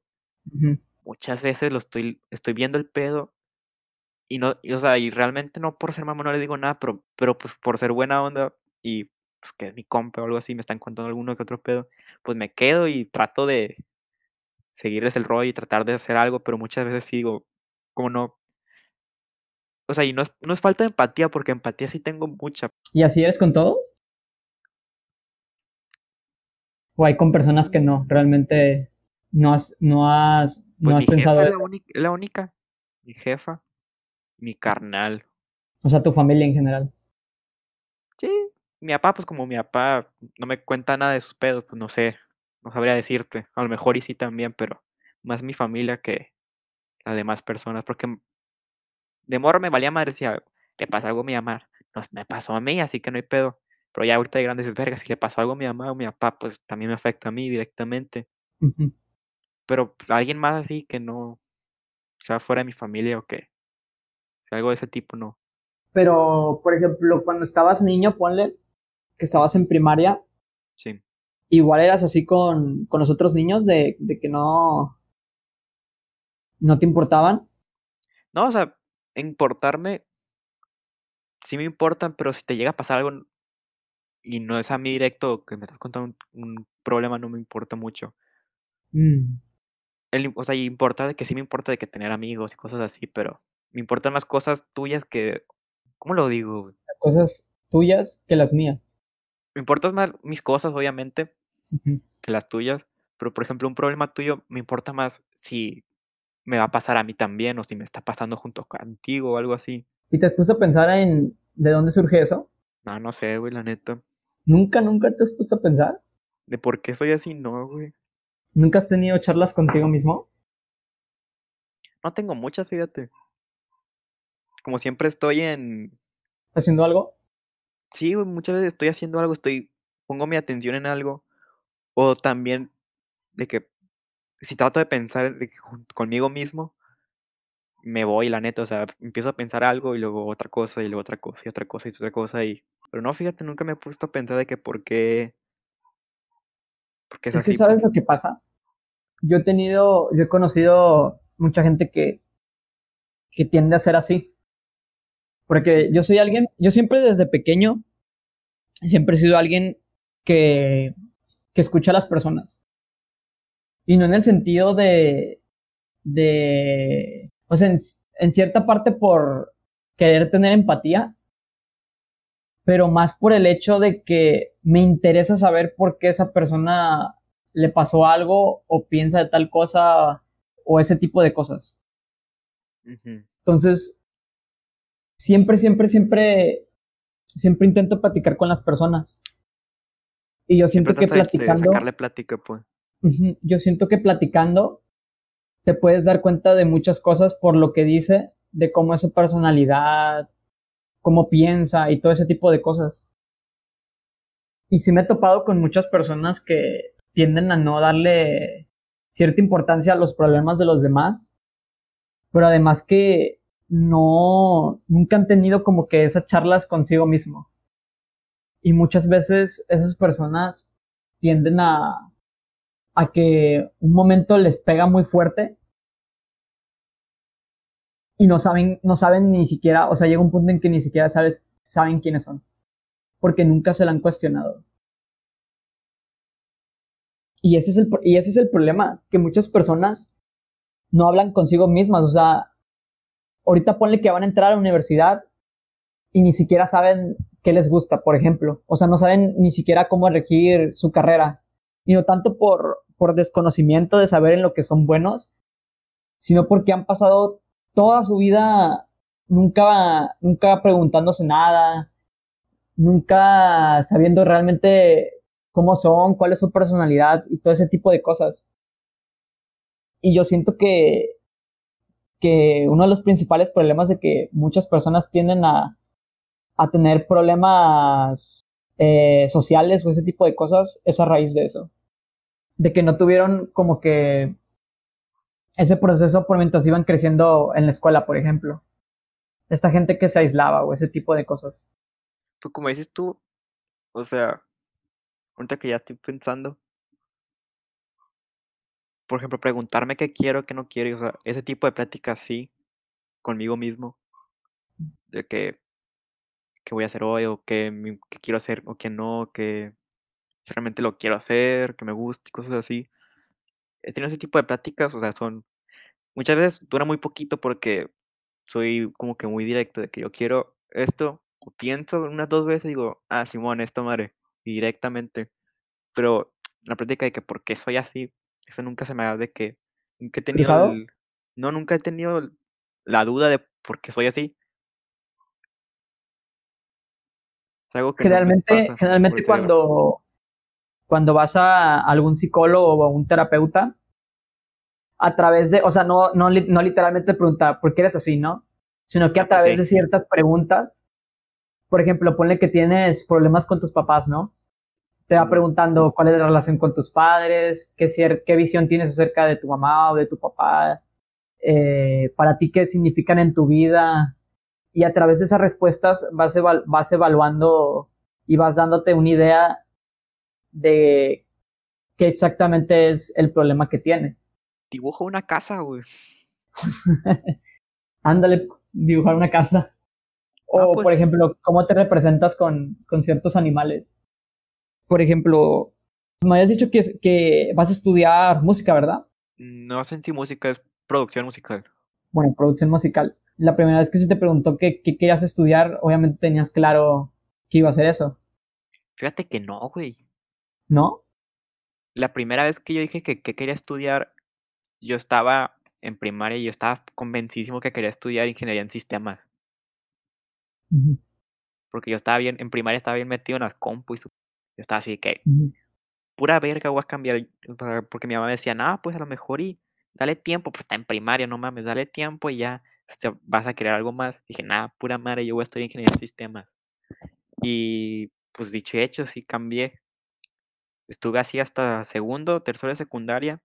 Muchas veces lo estoy, estoy viendo el pedo y no, y, o sea, y realmente no por ser mamón no le digo nada, pero, pero pues por ser buena onda y pues que es mi compa o algo así, me están contando alguno que otro pedo, pues me quedo y trato de seguirles el rollo y tratar de hacer algo, pero muchas veces sí digo, como no. O sea, y no es, no es falta de empatía, porque empatía sí tengo mucha. ¿Y así eres con todos? ¿O hay con personas que no? Realmente no has, no has, Pues no has mi jefa pensado es eso. la, única, es la única, mi jefa, mi carnal. O sea, tu familia en general. Sí, mi papá, pues como mi papá no me cuenta nada de sus pedos, pues no sé, no sabría decirte. A lo mejor y sí también, pero más mi familia que las demás personas, porque de morro me valía madre, decía, le pasa algo a mi mamá, no, me pasó a mí, así que no hay pedo. Pero ya ahorita de grandes vergas, si le pasó algo a mi mamá o a mi papá, pues también me afecta a mí directamente. Pero alguien más así que no sea fuera de mi familia o que sea algo de ese tipo, no. Pero, por ejemplo, cuando estabas niño, ponle que estabas en primaria. Sí. Igual eras así con, con los otros niños de, de que no. No te importaban. No, o sea, importarme. Sí me importan, pero si te llega a pasar algo y no es a mí directo que me estás contando un, problema, no me importa mucho. Mm. El, o sea, importa de que sí me importa de que tener amigos y cosas así, pero me importan más cosas tuyas que. ¿Cómo lo digo? Cosas tuyas que las mías. Me importan más mis cosas, obviamente, que las tuyas. Pero, por ejemplo, un problema tuyo me importa más si me va a pasar a mí también o si me está pasando junto contigo o algo así. ¿Y te has puesto a pensar en de dónde surge eso? No, no sé, güey, la neta. ¿Nunca, nunca te has puesto a pensar? ¿De por qué soy así? No, güey. ¿Nunca has tenido charlas contigo mismo? No tengo muchas, fíjate. Como siempre estoy en... ¿Haciendo algo? Sí, güey, muchas veces estoy haciendo algo, estoy... Pongo mi atención en algo. O también de que si trato de pensar conmigo mismo, me voy, la neta, o sea, empiezo a pensar algo y luego otra cosa y luego otra cosa y otra cosa y otra cosa y... Pero no, fíjate, nunca me he puesto a pensar de que por qué... Porque es, es que sabes lo que pasa. Yo he tenido, yo he conocido mucha gente que, que tiende a ser así. Porque yo soy alguien, yo siempre desde pequeño, siempre he sido alguien que, que escucha a las personas. Y no en el sentido de, de, o sea, en, cierta parte por querer tener empatía, pero más por el hecho de que me interesa saber por qué esa persona le pasó algo o piensa de tal cosa o ese tipo de cosas. Entonces, siempre, siempre, siempre, siempre intento platicar con las personas. Y yo siento que platicando... sacarle plática, pues. Yo siento que platicando te puedes dar cuenta de muchas cosas por lo que dice, de cómo es su personalidad, cómo piensa y todo ese tipo de cosas. Y sí me he topado con muchas personas que tienden a no darle cierta importancia a los problemas de los demás, pero además que no, nunca han tenido como que esas charlas consigo mismo. Y muchas veces esas personas tienden a, a que un momento les pega muy fuerte y no saben, no saben ni siquiera, o sea, llega un punto en que ni siquiera sabes, saben quiénes son, porque nunca se lo han cuestionado. Y ese, es el, y ese es el problema, que muchas personas no hablan consigo mismas, o sea, ahorita ponle que van a entrar a la universidad y ni siquiera saben qué les gusta, por ejemplo, o sea, no saben ni siquiera cómo elegir su carrera, y no tanto por, por desconocimiento de saber en lo que son buenos, sino porque han pasado toda su vida nunca, nunca preguntándose nada, nunca sabiendo realmente cómo son, cuál es su personalidad y todo ese tipo de cosas. Y yo siento que, que uno de los principales problemas de que muchas personas tienden a, a tener problemas eh, sociales o ese tipo de cosas es a raíz de eso de que no tuvieron como que ese proceso por mientras iban creciendo en la escuela, por ejemplo. Esta gente que se aislaba o ese tipo de cosas. Pues como dices tú, o sea, ahorita que ya estoy pensando, por ejemplo, preguntarme qué quiero, qué no quiero, o sea, ese tipo de pláticas sí, conmigo mismo, de que, qué voy a hacer hoy, o qué, qué quiero hacer, o qué no, qué, si realmente lo quiero hacer, que me guste y cosas así. He tenido ese tipo de pláticas, o sea, son... Muchas veces dura muy poquito porque soy como que muy directo de que yo quiero esto, o pienso unas dos veces y digo, ah, Simón, esto madre, directamente. Pero la práctica de que por qué soy así, eso nunca se me da de que nunca he tenido no, nunca he tenido la duda de por qué soy así. Es algo que no me Generalmente, pasa cuando, cuando vas a algún psicólogo o a un terapeuta, a través de, o sea, no, no, no literalmente te pregunta por qué eres así, ¿no? Sino que a través sí. de ciertas preguntas, por ejemplo, ponle que tienes problemas con tus papás, ¿no? Te va Simón. preguntando cuál es la relación con tus padres, qué, qué visión tienes acerca de tu mamá o de tu papá, eh, para ti qué significan en tu vida. Y a través de esas respuestas vas, vas evaluando y vas dándote una idea de qué exactamente es el problema que tiene. Dibujo una casa, güey. Ándale, dibujar una casa. O, Ah, pues por sí. ejemplo, cómo te representas con, con ciertos animales. Por ejemplo, me habías dicho que, que vas a estudiar música, ¿verdad? No es en sí música, es producción musical. Bueno, producción musical. La primera vez que se te preguntó qué, qué querías estudiar, obviamente tenías claro que iba a ser eso, Fíjate que no, güey. ¿No? La primera vez que yo dije que, que quería estudiar, yo estaba en primaria y yo estaba convencidísimo que quería estudiar ingeniería en sistemas. Porque yo estaba bien, en primaria estaba bien metido en las compu y su- yo estaba así que ujú, pura verga voy a cambiar. Porque mi mamá me decía, no, pues a lo mejor y dale tiempo, pues está en primaria, no mames, dale tiempo y ya vas a querer algo más. Dije, nada, pura madre, yo voy a estudiar ingeniería en sistemas. Y pues dicho y hecho, sí cambié. Estuve así hasta segundo, tercero de secundaria,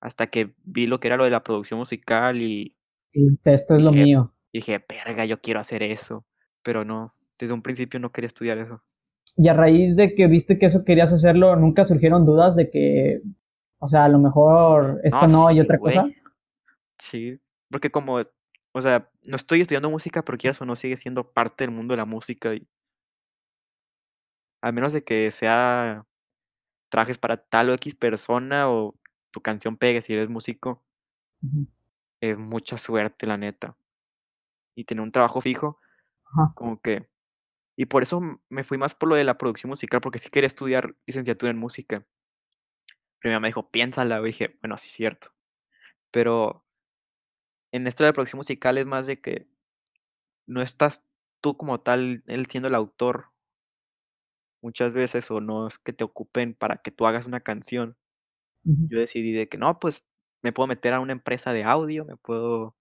hasta que vi lo que era lo de la producción musical y Y esto es lo mío. dije, verga, yo quiero hacer eso. Pero no, desde un principio no quería estudiar eso. Y a raíz de que viste que eso querías hacerlo, nunca surgieron dudas de que, o sea, a lo mejor esto no, y sí, otra cosa. Sí, porque como, o sea, no estoy estudiando música, pero quieras o no sigue siendo parte del mundo de la música. Y, a menos de que sea trajes para tal o X persona o tu canción pegue si eres músico, es mucha suerte, la neta. Y tener un trabajo fijo, como que... Y por eso me fui más por lo de la producción musical, porque sí quería estudiar licenciatura en música. Mamá me dijo, piénsala, güey", dije, bueno, sí es cierto. Pero en esto de la producción musical es más de que no estás tú como tal, él siendo el autor muchas veces, o no es que te ocupen para que tú hagas una canción. Yo decidí de que no, pues me puedo meter a una empresa de audio, me puedo,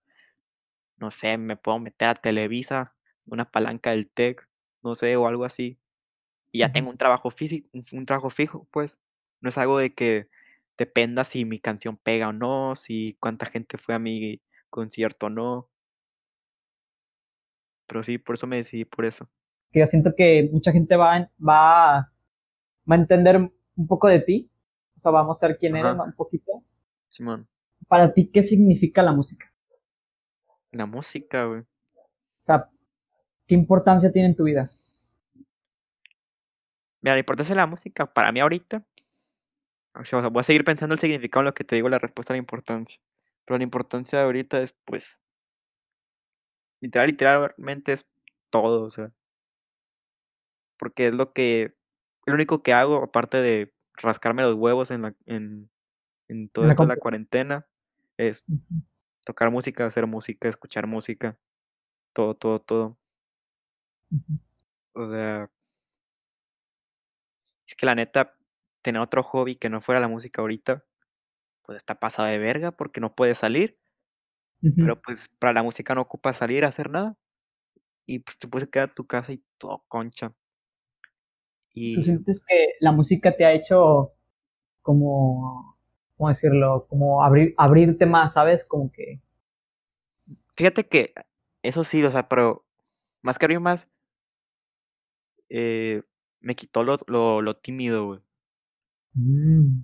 no sé, me puedo meter a Televisa, una palanca del TEC, no sé, o algo así. Y ya tengo un trabajo físico, un, un trabajo fijo, pues. No es algo de que dependa si mi canción pega o no, si cuánta gente fue a mi concierto o no. Pero sí, por eso me decidí por eso. Que yo siento que mucha gente va, va, va a entender un poco de ti, o sea, va a mostrar quién eres un poquito. Simón, Para ti, ¿qué significa la música? la música, güey. O sea, ¿qué importancia tiene en tu vida? Mira, la importancia de la música para mí ahorita. O sea, voy a seguir pensando el significado en lo que te digo, la respuesta a la importancia. Pero la importancia de ahorita es, pues, literal, literalmente es todo, o sea. Porque es lo que, lo único que hago, aparte de rascarme los huevos en la, en, en todo En la esto la cuarentena, es tocar música, hacer música, escuchar música, todo, todo, todo. O sea, es que la neta, tener otro hobby que no fuera la música ahorita, pues está pasado de verga porque no puedes salir. Pero pues para la música no ocupas salir a hacer nada. Y pues te puedes quedar en tu casa y todo concha. ¿Tú Y sientes que la música te ha hecho como, ¿cómo decirlo? Como abrir, abrirte más, ¿sabes? Como que, fíjate que eso sí, o sea, pero más que abrir más, eh, me quitó lo, lo, lo tímido, güey. mm,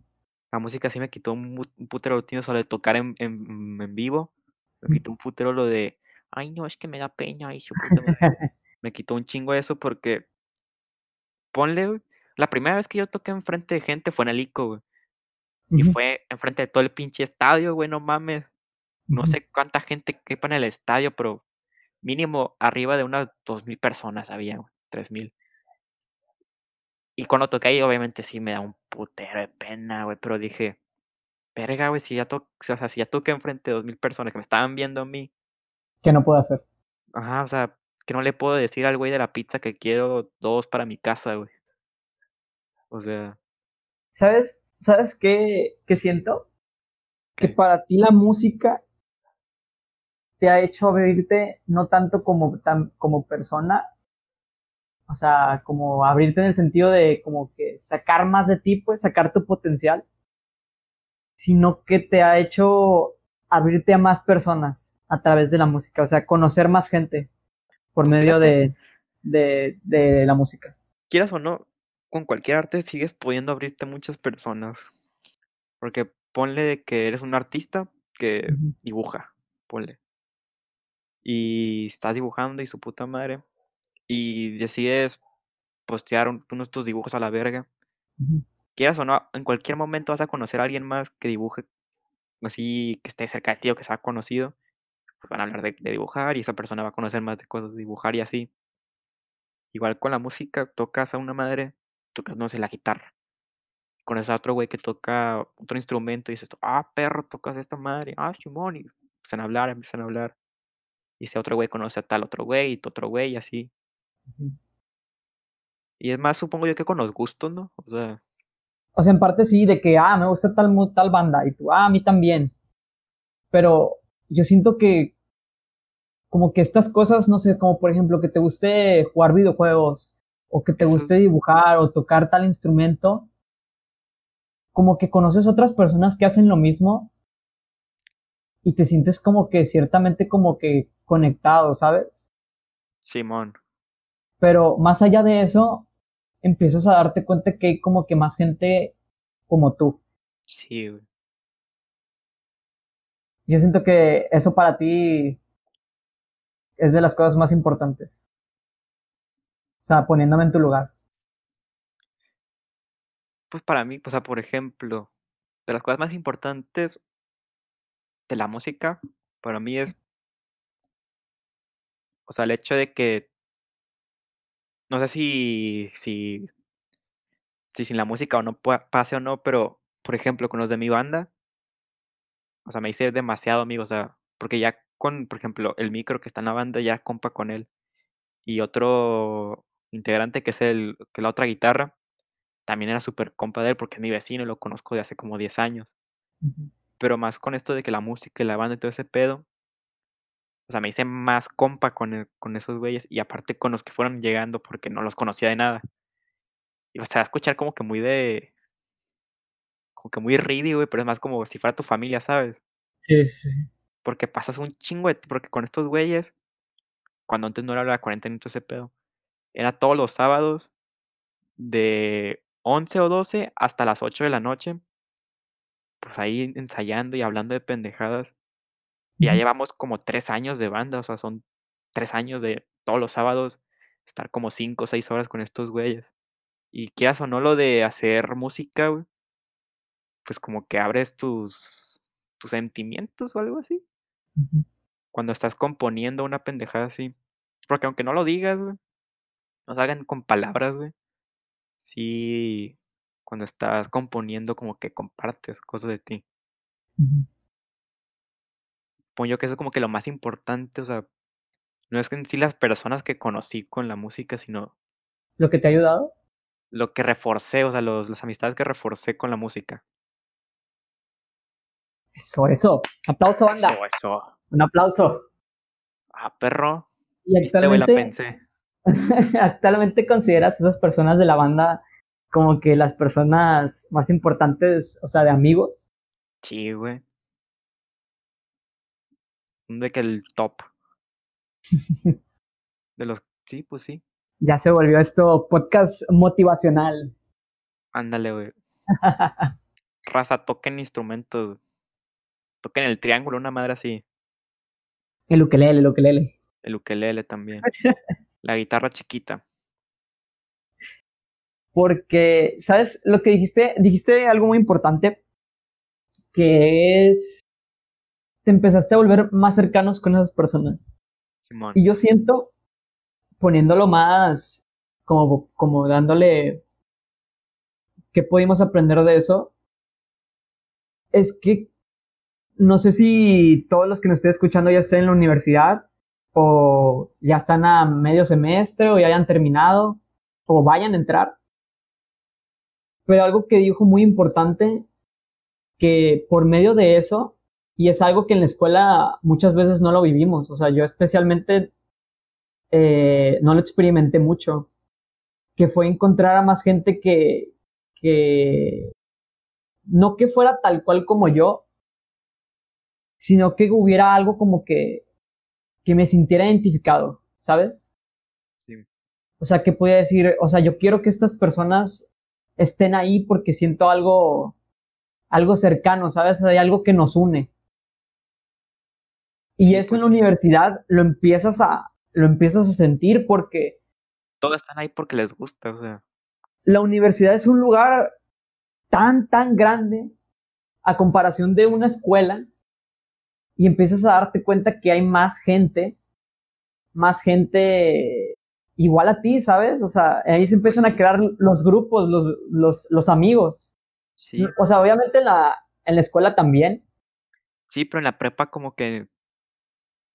La música sí me quitó un, putero lo tímido, o sea, de tocar en, en, en vivo. Me Mm. quitó un putero lo de, ay no, es que me da pena y su puta madre". Me quitó un chingo eso porque, ponle, güey, la primera vez que yo toqué enfrente de gente fue en el ICO, güey. Y fue enfrente de todo el pinche estadio, güey, no mames. No sé cuánta gente quepa en el estadio, pero mínimo arriba de unas dos mil personas había, güey, tres mil. Y cuando toqué ahí, obviamente sí me da un putero de pena, güey, pero dije, verga, güey, si ya toqué, o sea, si ya toqué enfrente de dos mil personas que me estaban viendo a mí, que no puedo hacer. ajá, o sea, que no le puedo decir al güey de la pizza que quiero dos para mi casa, güey. O sea. ¿Sabes? ¿Sabes qué, qué siento? Que para ti la música te ha hecho abrirte no tanto como, tan, como persona, o sea, como abrirte en el sentido de como que sacar más de ti, pues sacar tu potencial, sino que te ha hecho abrirte a más personas a través de la música, o sea, conocer más gente por medio de, de, de la música. Quieras o no, con cualquier arte sigues pudiendo abrirte a muchas personas. Porque ponle de que eres un artista que dibuja, ponle. Y estás dibujando y su puta madre. Y decides postear un- unos tus dibujos a la verga. Quieras o no, en cualquier momento vas a conocer a alguien más que dibuje así, que esté cerca de ti o que sea conocido. Van a hablar de, de dibujar y esa persona va a conocer más de cosas de dibujar y así. Igual con la música, tocas a una madre, tocas, no sé, la guitarra. Conoces a otro güey que toca otro instrumento y dices, ah, perro, tocas esta madre, ah, Simón, y empiezan a hablar, empiezan a hablar. Y ese otro güey conoce a tal otro güey y otro güey y así. Y es más, supongo yo que con los gustos, ¿no? O sea, O sea, en parte sí, de que, ah, me gusta tal, tal banda, y tú, ah, a mí también. Pero yo siento que como que estas cosas, no sé, como por ejemplo que te guste jugar videojuegos, o que te Eso- guste dibujar, o tocar tal instrumento, como que conoces otras personas que hacen lo mismo y te sientes como que ciertamente como que conectado, ¿sabes? Simón, Pero más allá de eso, empiezas a darte cuenta que hay como que más gente como tú. sí, güey. Yo siento que eso para ti es de las cosas más importantes. O sea, poniéndome en tu lugar. Pues para mí, o sea, por ejemplo, de las cosas más importantes de la música, para mí es, o sea, el hecho de que, no sé si, si, si sin la música o no pase o no, pero, por ejemplo, con los de mi banda, o sea, me hice demasiado amigo, o sea, porque ya con, por ejemplo, el micro que está en la banda, ya compa con él, y otro integrante que es el, que la otra guitarra, también era súper compa de él porque es mi vecino y lo conozco de hace como 10 años. Pero más con esto de que la música y la banda y todo ese pedo, o sea, me hice más compa con, el- con esos güeyes y aparte con los que fueron llegando porque no los conocía de nada. Y o sea, escuchar como que muy de, como que muy reedy, güey, pero es más como si fuera tu familia, ¿sabes? Sí, sí. Porque pasas un chingo de, porque con estos güeyes, cuando antes no era la 40 minutos ese pedo, era todos los sábados de 11 o 12 hasta las 8 de la noche, pues ahí ensayando y hablando de pendejadas. Y ya llevamos como tres años de banda, o sea, son tres años de todos los sábados estar como cinco o seis horas con estos güeyes. Y quieras o no lo de hacer música, güey, pues como que abres tus, tus sentimientos o algo así. Cuando estás componiendo una pendejada así. Porque aunque no lo digas, güey, no salgan con palabras, güey. Sí, cuando estás componiendo como que compartes cosas de ti. ujú. Pongo yo que eso es como que lo más importante, o sea, no es que en sí las personas que conocí con la música, sino Lo que te ha ayudado. lo que reforcé, o sea, los, las amistades que reforcé con la música. Eso, eso. Aplauso, banda. Eso, eso. Un aplauso. Ah, perro. Y Viste, güey, la actualmente, pensé. actualmente consideras a esas personas de la banda como que las personas más importantes, o sea, de amigos. Sí, güey. De que el top. De los. Sí, pues sí. Ya se volvió esto podcast motivacional. Ándale, güey. Raza, toquen instrumentos. Toquen el triángulo, una madre así. El ukelele, el ukelele. El ukelele también. La guitarra chiquita. Porque, ¿sabes? Lo que dijiste, dijiste algo muy importante, que es, te empezaste a volver más cercanos con esas personas. Simón. Y yo siento, poniéndolo más, como, como dándole, ¿qué pudimos aprender de eso? Es que, no sé si todos los que nos estén escuchando ya estén en la universidad, o ya están a medio semestre o ya hayan terminado o vayan a entrar. Pero algo que dijo muy importante, que por medio de eso, y es algo que en la escuela muchas veces no lo vivimos, o sea, yo especialmente eh, no lo experimenté mucho, que fue encontrar a más gente que, que no que fuera tal cual como yo, sino que hubiera algo como que, que me sintiera identificado, ¿sabes? Sí. O sea, que podía decir, o sea, yo quiero que estas personas estén ahí porque siento algo, algo cercano, ¿sabes? Hay algo que nos une. Y eso en la pues universidad lo empiezas a, lo empiezas a sentir porque... Todos están ahí porque les gusta, o sea. La universidad es un lugar tan, tan grande a comparación de una escuela y empiezas a darte cuenta que hay más gente, más gente igual a ti, ¿sabes? O sea, ahí se empiezan a crear los grupos, los, los, los amigos. Sí. O sea, obviamente en la, en la escuela también. Sí, pero en la prepa como que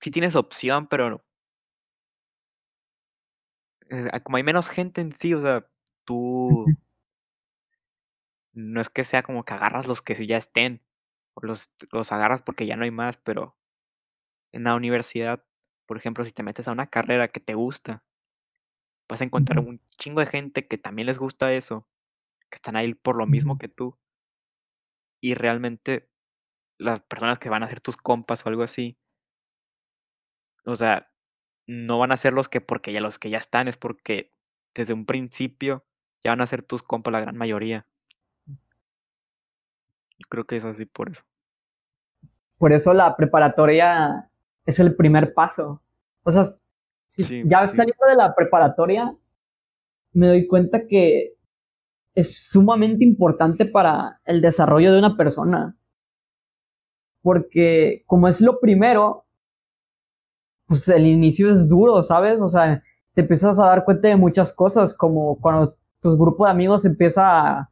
sí tienes opción, pero eh, como hay menos gente en sí, o sea, tú no es que sea como que agarras los que ya estén, los, los agarras porque ya no hay más, pero en la universidad, por ejemplo, si te metes a una carrera que te gusta, vas a encontrar un chingo de gente que también les gusta eso, que están ahí por lo mismo que tú. Y realmente las personas que van a ser tus compas o algo así, o sea, no van a ser los que porque ya los que ya están, es porque desde un principio ya van a ser tus compas la gran mayoría. Yo creo que es así por eso. Por eso la preparatoria es el primer paso. O sea, ya saliendo de la preparatoria, me doy cuenta que es sumamente importante para el desarrollo de una persona. Porque como es lo primero, pues el inicio es duro, ¿sabes? O sea, te empiezas a dar cuenta de muchas cosas, como cuando tu grupo de amigos empieza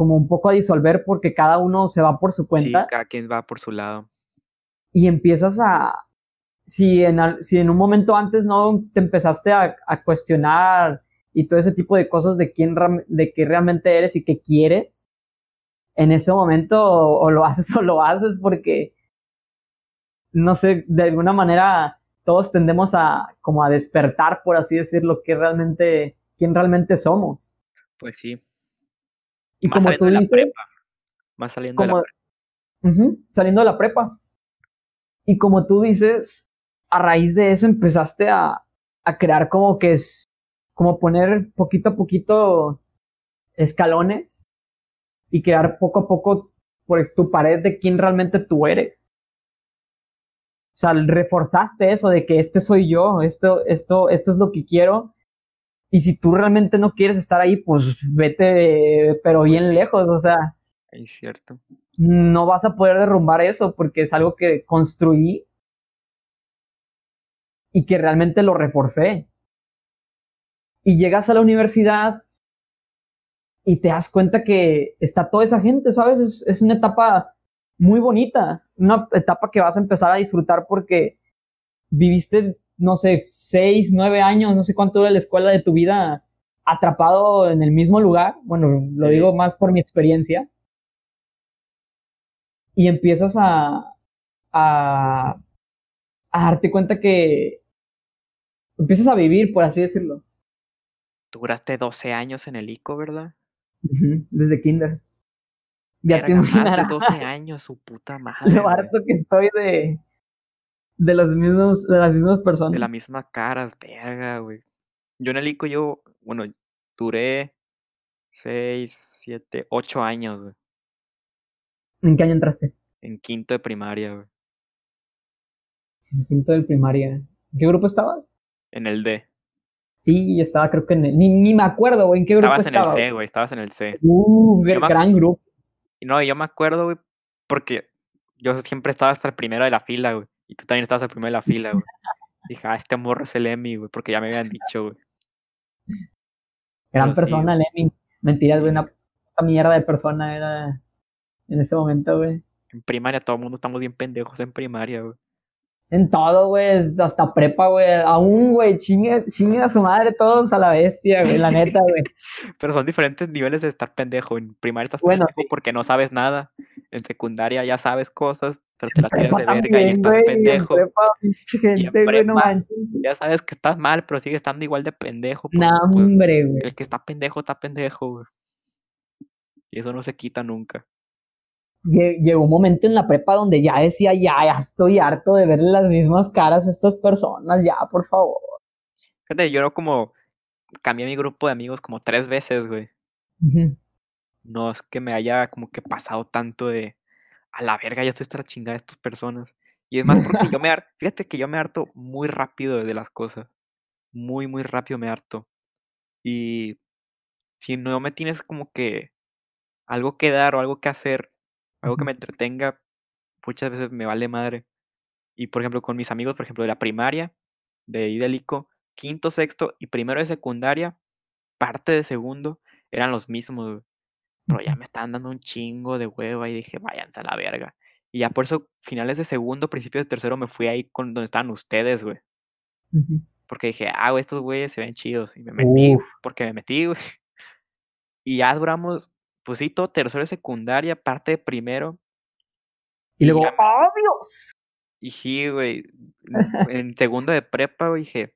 como un poco a disolver porque cada uno se va por su cuenta. Sí, cada quien va por su lado. Y empiezas a, si en, si en un momento antes no te empezaste a, a cuestionar y todo ese tipo de cosas de quién, de qué realmente eres y qué quieres, en ese momento o lo haces o lo haces porque, no sé, de alguna manera todos tendemos a como a despertar, por así decirlo, que realmente, quién realmente somos. Pues sí. Y más como tú de la prepa. Más saliendo de la prepa. saliendo de la prepa. Y como tú dices, a raíz de eso empezaste a, a crear como que es, como poner poquito a poquito escalones y crear poco a poco por tu pared de quién realmente tú eres. O sea, reforzaste eso de que este soy yo, esto, esto, esto es lo que quiero. Y si tú realmente no quieres estar ahí, pues vete, pero pues bien lejos, o sea. Es cierto. No vas a poder derrumbar eso porque es algo que construí y que realmente lo reforcé. Y llegas a la universidad y te das cuenta que está toda esa gente, ¿sabes? Es, es una etapa muy bonita, una etapa que vas a empezar a disfrutar porque viviste, no sé, seis, nueve años, no sé cuánto dura la escuela de tu vida atrapado en el mismo lugar. Bueno, lo digo más por mi experiencia. Y empiezas a, a, a darte cuenta que empiezas a vivir, por así decirlo. Duraste 12 años en el ICO, ¿verdad? Desde kinder. Ya te imaginarás. 12 años, su puta madre. Lo harto que estoy de, de, los mismos, de las mismas personas. De la misma caras, verga, güey. Yo en el ICO, yo, bueno, duré 6, 7, 8 años, güey. ¿En qué año entraste? En quinto de primaria, güey. En quinto de primaria. ¿En qué grupo estabas? En el D. Sí, estaba creo que en el... Ni, ni me acuerdo, güey, en qué grupo estabas. Estabas en el C, güey, estabas en el C. Uh, gran grupo. Y no, yo me acuerdo, güey, porque yo siempre estaba hasta el primero de la fila, güey. Y tú también estabas al primero de la fila, güey. Dije, ah, este morro es el Emi, güey, porque ya me habían dicho, güey. Gran persona, el Emi. Mentiras, güey, una mierda de persona era en ese momento, güey. En primaria todo el mundo estamos bien pendejos en primaria, güey. En todo, güey, hasta prepa, güey. Aún, güey, chingue, chingue a su madre todos a la bestia, güey, la neta, güey. Pero son diferentes niveles de estar pendejo. En primaria estás pendejo porque no sabes nada. En secundaria ya sabes cosas, pero te la tiras de verga y estás pendejo. y en prepa, ya sabes que estás mal, pero sigue estando igual de pendejo. No, pues, hombre, güey. El que está pendejo, está pendejo, güey. Y eso no se quita nunca llegó un momento en la prepa donde ya decía, ya, ya estoy harto de ver las mismas caras a estas personas, ya, por favor. Fíjate, yo como cambié mi grupo de amigos como tres veces, güey. No es que me haya como que pasado tanto de a la verga, ya estoy hasta la chingada de estas personas. Y es más porque yo me harto, fíjate que yo me harto muy rápido de las cosas. Muy, muy rápido me harto. Y si no me tienes como que algo que dar o algo que hacer, algo que me entretenga, muchas veces me vale madre. Y por ejemplo, con mis amigos, por ejemplo, de la primaria, de Idélico, quinto, sexto y primero de secundaria, parte de segundo, eran los mismos, Pero ya me estaban dando un chingo de hueva y dije, váyanse a la verga. Y ya por eso, finales de segundo, principios de tercero, me fui ahí con donde estaban ustedes, güey. Porque dije, ah, güey, estos güeyes se ven chidos. Y me metí, porque me metí, güey. Y ya duramos pues sí, todo tercero de secundaria, parte de primero. Y, luego, ¡oh, Dios! Y sí, güey, en segundo de prepa, güey, dije,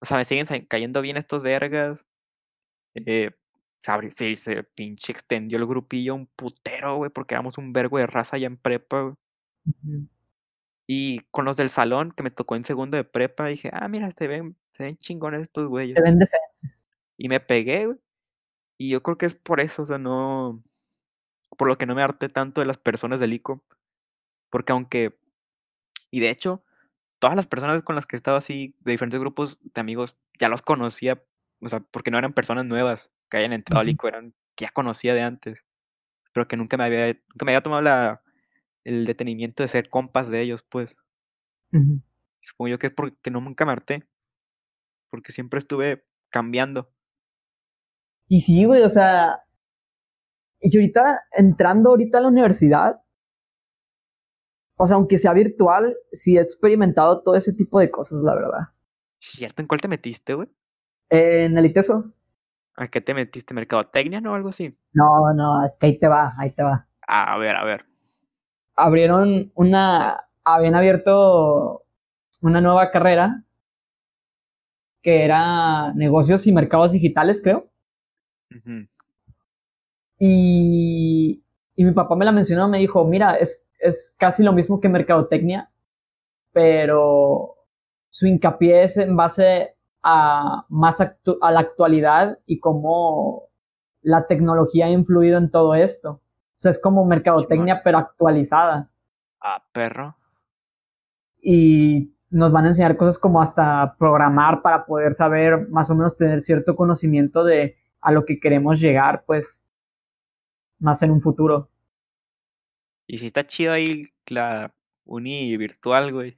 o sea, me siguen cayendo bien estos vergas. Eh, se, se pinche extendió el grupillo un putero, güey, porque éramos un vergo de raza allá en prepa, güey. Y con los del salón que me tocó en segundo de prepa, dije, ah, mira, se ven, se ven chingones estos güeyes. Se ven decentes. Y me pegué, güey. Y yo creo que es por eso, o sea, no. Por lo que no me harté tanto de las personas del ICO. Porque aunque. Y de hecho, todas las personas con las que he estado así, de diferentes grupos de amigos, ya los conocía. O sea, porque no eran personas nuevas que hayan entrado al eran que ya conocía de antes. Pero que nunca me había, nunca me había tomado la, el detenimiento de ser compas de ellos, pues. Supongo yo que es porque no nunca me harté. Porque siempre estuve cambiando. Y sí, güey, o sea, y ahorita, entrando ahorita a la universidad, o sea, aunque sea virtual, sí he experimentado todo ese tipo de cosas, la verdad. ¿Cierto? ¿En cuál te metiste, güey? En el ITESO. ¿A qué te metiste? ¿Mercadotecnia o algo así? No, no, es que ahí te va, ahí te va. a ver, a ver. Abrieron una, habían abierto una nueva carrera que era negocios y mercados digitales, creo. Y, y mi papá me la mencionó, me dijo, mira, es, es casi lo mismo que mercadotecnia, pero su hincapié es en base a más a la actualidad y cómo la tecnología ha influido en todo esto. O sea, es como mercadotecnia, pero actualizada. Ah, perro. Y nos van a enseñar cosas como hasta programar para poder saber, más o menos tener cierto conocimiento de a lo que queremos llegar, pues, más en un futuro. Y si está chido ahí la uni virtual, güey.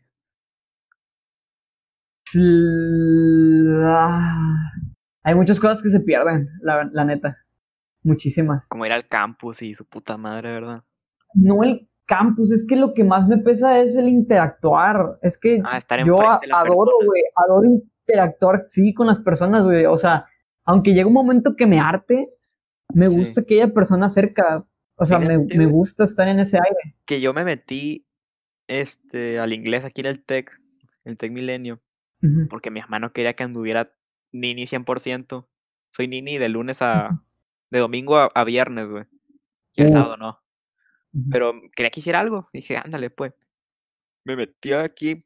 Hay muchas cosas que se pierden, la, la neta. Muchísimas. Como ir al campus y su puta madre, ¿verdad? No el campus, es que lo que más me pesa es el interactuar. Es que ah, estar yo adoro, güey, adoro interactuar, sí, con las personas, güey. O sea, aunque llega un momento que me arte, me gusta que haya persona cerca. O sea, me, me, gusta estar en ese aire. Que yo me metí este, al inglés aquí en el TEC, el TEC Milenio, porque mi hermano quería que anduviera Nini 100%. Soy Nini de lunes a. de domingo a, viernes, güey. Y el sábado no. Pero quería que hiciera algo. Dije, ándale, pues. Me metí aquí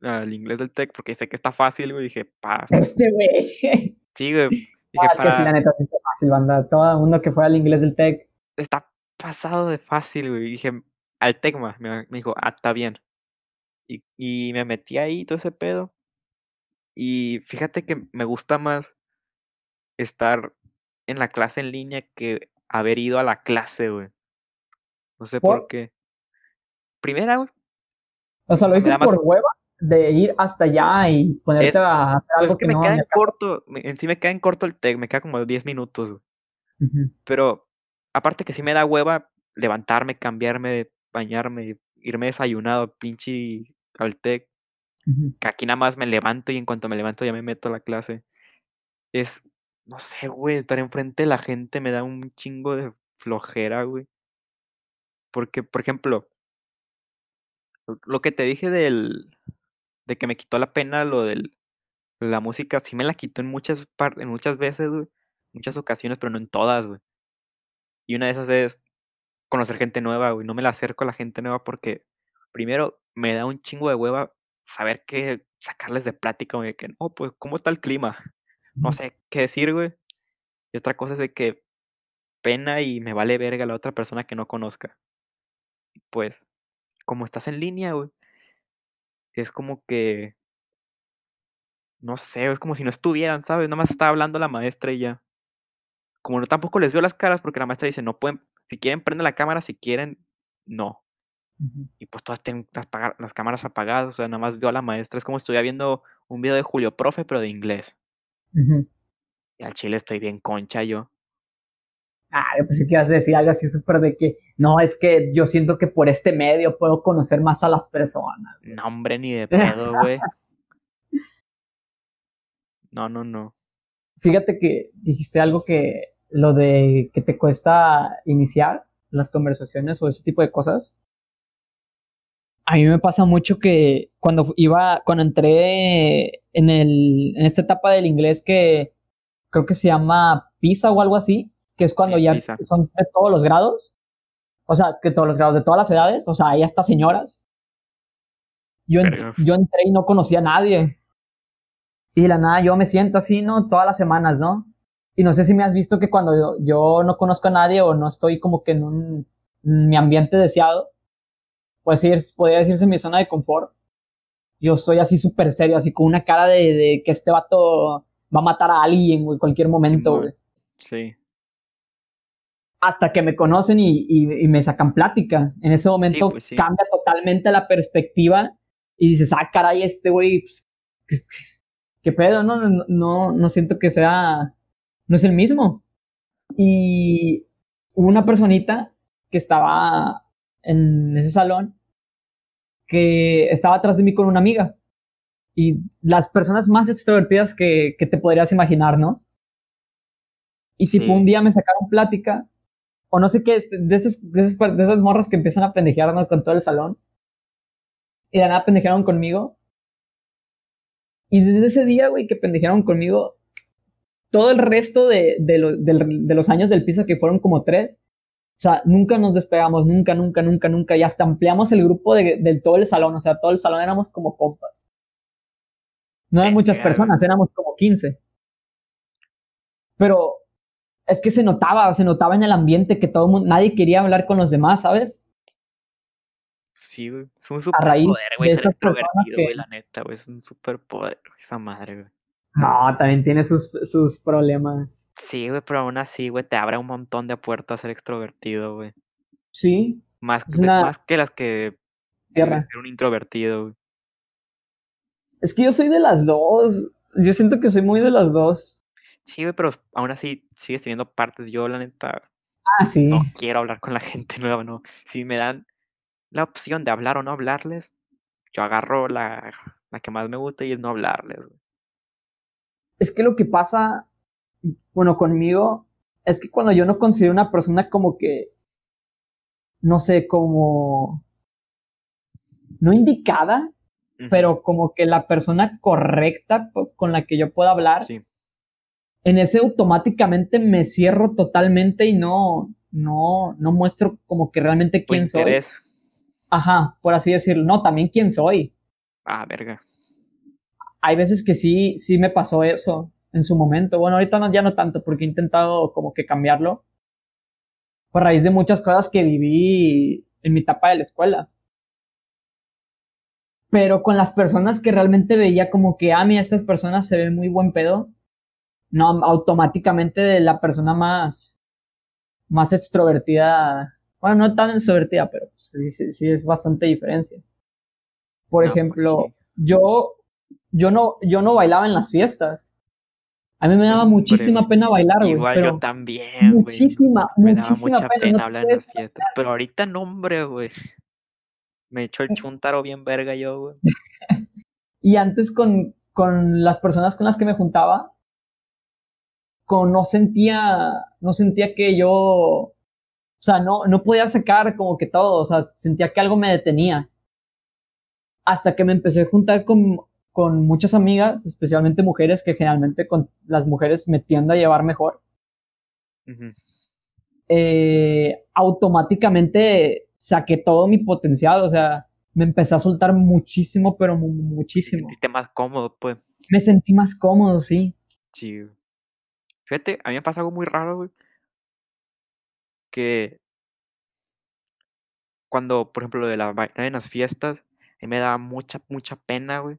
al, inglés del TEC porque sé que está fácil, güey. Dije, pa. Este, güey. Sí, güey. Ah, es que sí, la neta, es fácil, banda. Todo el mundo que fue al inglés del TEC. Está pasado de fácil, güey. Dije, al TECMA. Me, dijo, ah, está bien. Y, y me metí ahí, todo ese pedo. Y fíjate que me gusta más estar en la clase en línea que haber ido a la clase, güey. No sé por, qué. Primera, güey. O sea, lo hice por hueva de ir hasta allá y ponerte a hacer pues algo es que, me queda en corto, en sí me queda en corto el tech, me queda como 10 minutos. Pero aparte que sí me da hueva levantarme, cambiarme, bañarme, irme desayunado, pinche al Que aquí nada más me levanto y en cuanto me levanto ya me meto a la clase. Es, no sé, güey, estar enfrente de la gente me da un chingo de flojera, güey. Porque, por ejemplo, lo- lo que te dije del, de que me quitó la pena lo del, la música, sí me la quitó en muchas, par- en muchas veces, güey, muchas ocasiones, pero no en todas, güey. Y una de esas es conocer gente nueva, güey. No me la acerco a la gente nueva porque, primero, me da un chingo de hueva saber qué sacarles de plática, güey, que no, pues, ¿cómo está el clima? No sé qué decir, güey. Y otra cosa es de que pena y me vale verga la otra persona que no conozca. Pues, como estás en línea, güey, es como que, no sé, es como si no estuvieran, ¿sabes? Nada más está hablando la maestra y ya. Como no tampoco les veo las caras porque la maestra dice, no pueden, si quieren prende la cámara, si quieren, no. Y pues todas tienen las, cámaras apagadas, o sea, nada más veo a la maestra, es como si estuviera viendo un video de Julio Profe, pero de inglés. Y al chile estoy bien concha yo. Ah, yo pensé que ibas a decir algo así súper de que, no, es que yo siento que por este medio puedo conocer más a las personas. No, hombre, ni de pedo, güey. No, no, no. Fíjate que dijiste algo que lo de que te cuesta iniciar las conversaciones o ese tipo de cosas. A mí me pasa mucho que cuando iba, cuando entré en el, en esta etapa del inglés que creo que se llama PISA o algo así, que es cuando Sí, ya PISA. son de todos los grados, o sea, que todos los grados de todas las edades, o sea, hay hasta señoras. Yo, en- Verga. yo entré y no conocía a nadie. Y de la nada yo me siento así, ¿no? Todas las semanas, ¿no? Y no sé si me has visto que cuando yo, yo no conozco a nadie o no estoy como que en un en mi ambiente deseado, pues decir, podría decirse mi zona de confort. Yo soy así súper serio, así con una cara de, de que este vato va a matar a alguien, en cualquier momento, güey. Sí. Hasta que me conocen y, y- y me sacan plática. En ese momento pues sí. cambia totalmente la perspectiva y dices, ah, caray, este güey, pues, ¿qué, qué pedo? No, no, no, no siento que sea, no es el mismo. Y hubo una personita que estaba en ese salón que estaba atrás de mí con una amiga. Y las personas más extrovertidas que, que te podrías imaginar, ¿no? Y Sí. un día me sacaron plática, o no sé qué, este, de esas, de esas, de esas morras que empiezan a pendejear ¿no? con todo el salón. Y de nada pendejearon conmigo. Y desde ese día, güey, que pendejearon conmigo, todo el resto de, de, lo- del- de los años del piso, que fueron como tres, o sea, nunca nos despegamos, nunca, nunca, nunca, nunca. Y hasta ampliamos el grupo de, del todo el salón, o sea, todo el salón éramos como compas. No eran muchas personas, éramos como 15. Pero es que se notaba, se notaba en el ambiente que todo el mundo, nadie quería hablar con los demás, ¿sabes? Sí, güey. Es un superpoder, güey, ser extrovertido, güey, que- la neta, güey. Es un superpoder, esa madre, güey. No, también tiene sus, sus problemas. Sí, güey, pero aún así, güey, te abre un montón de puertas ser extrovertido, güey. Sí, Más, Es que- una- más que las que tierra. ser un introvertido, güey. Es que yo soy de las dos. Yo siento que soy muy de las dos. Sí, güey, pero aún así sigues teniendo partes. Yo, la neta, Ah, sí. no quiero hablar con la gente nueva, no. Si me dan la opción de hablar o no hablarles, yo agarro la, la que más me gusta y es no hablarles. güey. Es que lo que pasa, bueno, conmigo, es que cuando yo no considero una persona como que, no sé, como, no indicada, pero como que la persona correcta con la que yo pueda hablar, Sí, en ese automáticamente me cierro totalmente y no, no, no muestro como que realmente quién soy. Ajá, por así decirlo. No, también quién soy. Ah, verga. Hay veces que sí, sí me pasó eso en su momento. Bueno, ahorita no, ya no tanto porque he intentado como que cambiarlo por raíz de muchas cosas que viví en mi etapa de la escuela. Pero con las personas que realmente veía como que, ah, mira, estas personas se ven muy buen pedo, no, automáticamente de la persona más, más extrovertida, bueno, no tan extrovertida, pero sí, sí, sí es bastante diferencia. Por No, pues ejemplo, sí. yo, yo no, yo no bailaba en las fiestas. A mí me daba muchísima pena bailar, güey. Igual pero yo también, güey. muchísima, Me daba muchísima mucha pena. pena no hablar en las fiestas. Pero ahorita no, hombre, güey. Me echo el chuntaro bien verga yo, güey. y antes con, con las personas con las que me juntaba, con, no sentía, no sentía que yo, o sea, no, no podía sacar como que todo, o sea, sentía que algo me detenía. Hasta que me empecé a juntar con, con muchas amigas, especialmente mujeres, que generalmente con las mujeres me tiendo a llevar mejor. eh, automáticamente saqué todo mi potencial, o sea, me empecé a soltar muchísimo, pero muchísimo. Me sentiste más cómodo, pues. Me sentí más cómodo, sí. Sí. Fíjate, a mí me pasa algo muy raro, güey. Que cuando, por ejemplo, lo de la en las fiestas, a mí me da mucha, mucha pena, güey.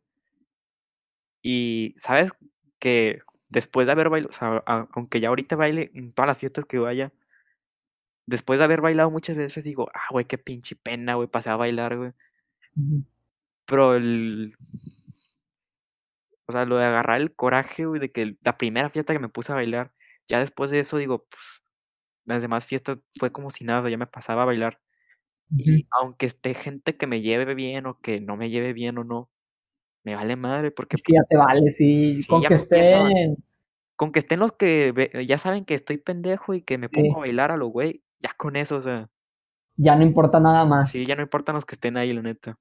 Y, ¿sabes? Que después de haber bailado, o sea, aunque ya ahorita baile en todas las fiestas que vaya, después de haber bailado muchas veces digo, ah, güey, qué pinche pena, güey, pasé a bailar, güey. Pero el. O sea, lo de agarrar el coraje, güey, de que la primera fiesta que me puse a bailar, ya después de eso digo, pues, las demás fiestas fue como si nada, ya me pasaba a bailar. Y aunque esté gente que me lleve bien o que no me lleve bien o no, me vale madre porque... ya te vale, sí, con que estén... Con que estén los que ya saben que estoy pendejo y que me pongo a bailar a lo güey, ya con eso, o sea. Ya no importa nada más. Sí, ya no importan los que estén ahí, la neta.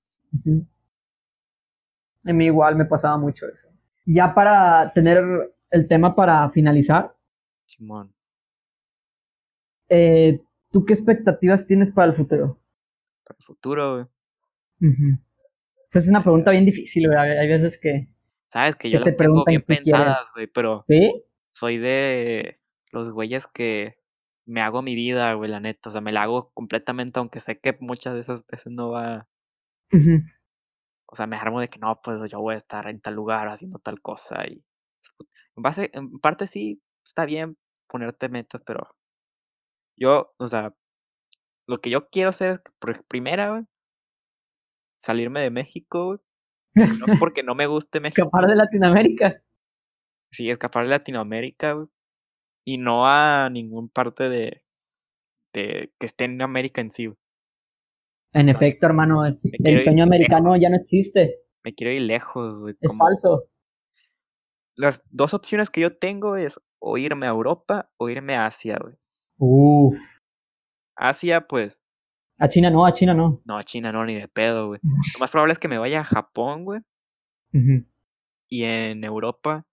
A mí igual me pasaba mucho eso. Ya para tener el tema para finalizar. Simón. Eh, ¿Tú qué expectativas tienes para el futuro? Para el futuro, güey. Esa es una pregunta bien difícil, güey. Hay veces que. Sabes que yo las tengo bien pensadas, güey, pero. ¿Sí? Soy de los güeyes que me hago mi vida, güey, la neta. O sea, me la hago completamente, aunque sé que muchas de esas veces no va. O sea, me armo de que no, pues yo voy a estar en tal lugar haciendo tal cosa. Y en base, en parte sí, está bien ponerte metas, pero yo, o sea, lo que yo quiero hacer es que, por primera, güey, salirme de México, güey. No porque no me guste México. Escapar de Latinoamérica. Sí, escapar de Latinoamérica, güey y no a ningún parte de, de que esté en América en sí. En efecto, hermano, el, sueño americano ya no existe. Me quiero ir lejos, güey. Es falso. Las dos opciones que yo tengo es o irme a Europa o irme a Asia, güey. Uf. Asia, pues. A China no, a China no. No, a China no, ni de pedo, güey. Lo más probable es que me vaya a Japón, güey. Y en Europa,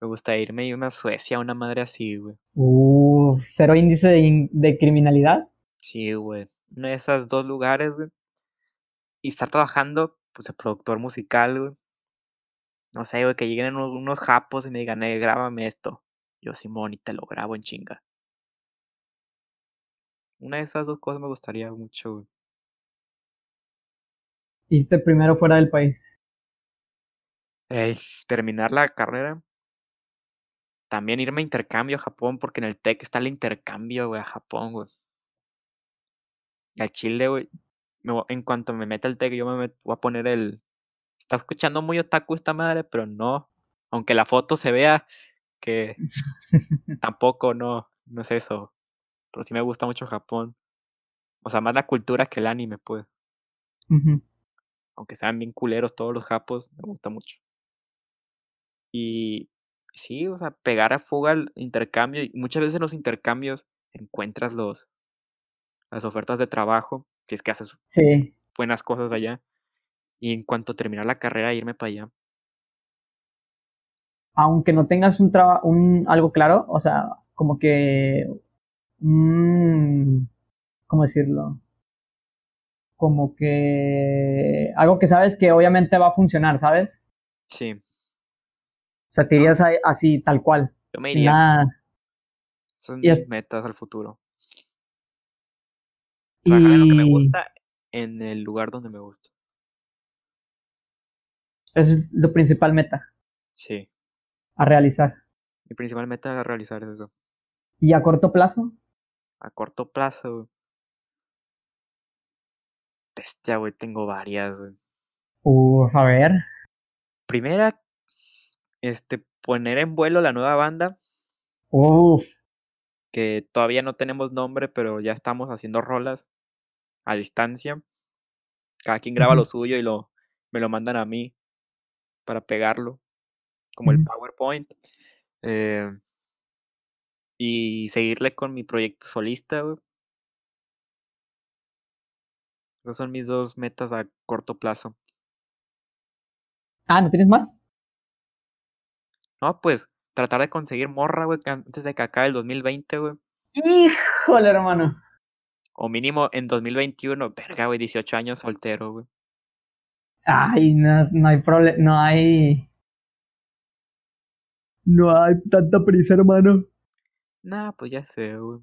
me gusta irme a irme a Suecia, una madre así, güey. Uh, cero índice de, criminalidad. Sí, güey. Uno de esos dos lugares, güey. Y estar trabajando, pues, de productor musical, güey. No sé, güey, que lleguen unos, japos y me digan, eh, grábame esto. Yo, Simón, y te lo grabo en chinga. Una de esas dos cosas me gustaría mucho. Irte primero fuera del país. Ey, terminar la carrera también irme a intercambio a Japón, porque en el TEC está el intercambio, güey, a Japón, güey. A Chile, güey. en cuanto me meta el TEC, yo me voy a poner el. Está escuchando muy otaku esta madre, pero no. Aunque la foto se vea que tampoco no, no es eso. Pero sí me gusta mucho Japón. O sea, más la cultura que el anime, pues. Aunque sean bien culeros todos los japos, me gusta mucho. Y sí, o sea, pegar a fuga al intercambio. Y muchas veces en los intercambios encuentras los, las ofertas de trabajo, que es que haces buenas cosas allá. Y en cuanto terminar la carrera, irme para allá. Aunque no tengas un trabajo, un algo claro, o sea, como que, ¿cómo decirlo? Como que algo que sabes que obviamente va a funcionar, ¿sabes? Sí sea, te irías así, tal cual. Yo me iría. Son mis metas al futuro. Trabajar en lo que me gusta en el lugar donde me gusta. Es tu principal meta. Sí. A realizar. Mi principal meta a realizar es eso. ¿Y a corto plazo? A corto plazo, Bestia, güey, tengo varias, güey. A ver. Primera, este, poner en vuelo la nueva banda. Uf. Que todavía no tenemos nombre, pero ya estamos haciendo rolas a distancia. Cada quien graba lo suyo y lo, me lo mandan a mí para pegarlo, como el. PowerPoint. Eh, y seguirle con mi proyecto solista, güey. Esas son mis dos metas a corto plazo. Ah, ¿no tienes más? No, pues tratar de conseguir morra, güey, antes de que acabe el 2020, güey. Híjole, hermano. O mínimo en 2021. Verga, güey, 18 años soltero, güey. Ay, no, no hay problema, no hay... No hay tanta prisa, hermano. Nah, pues ya sé, güey.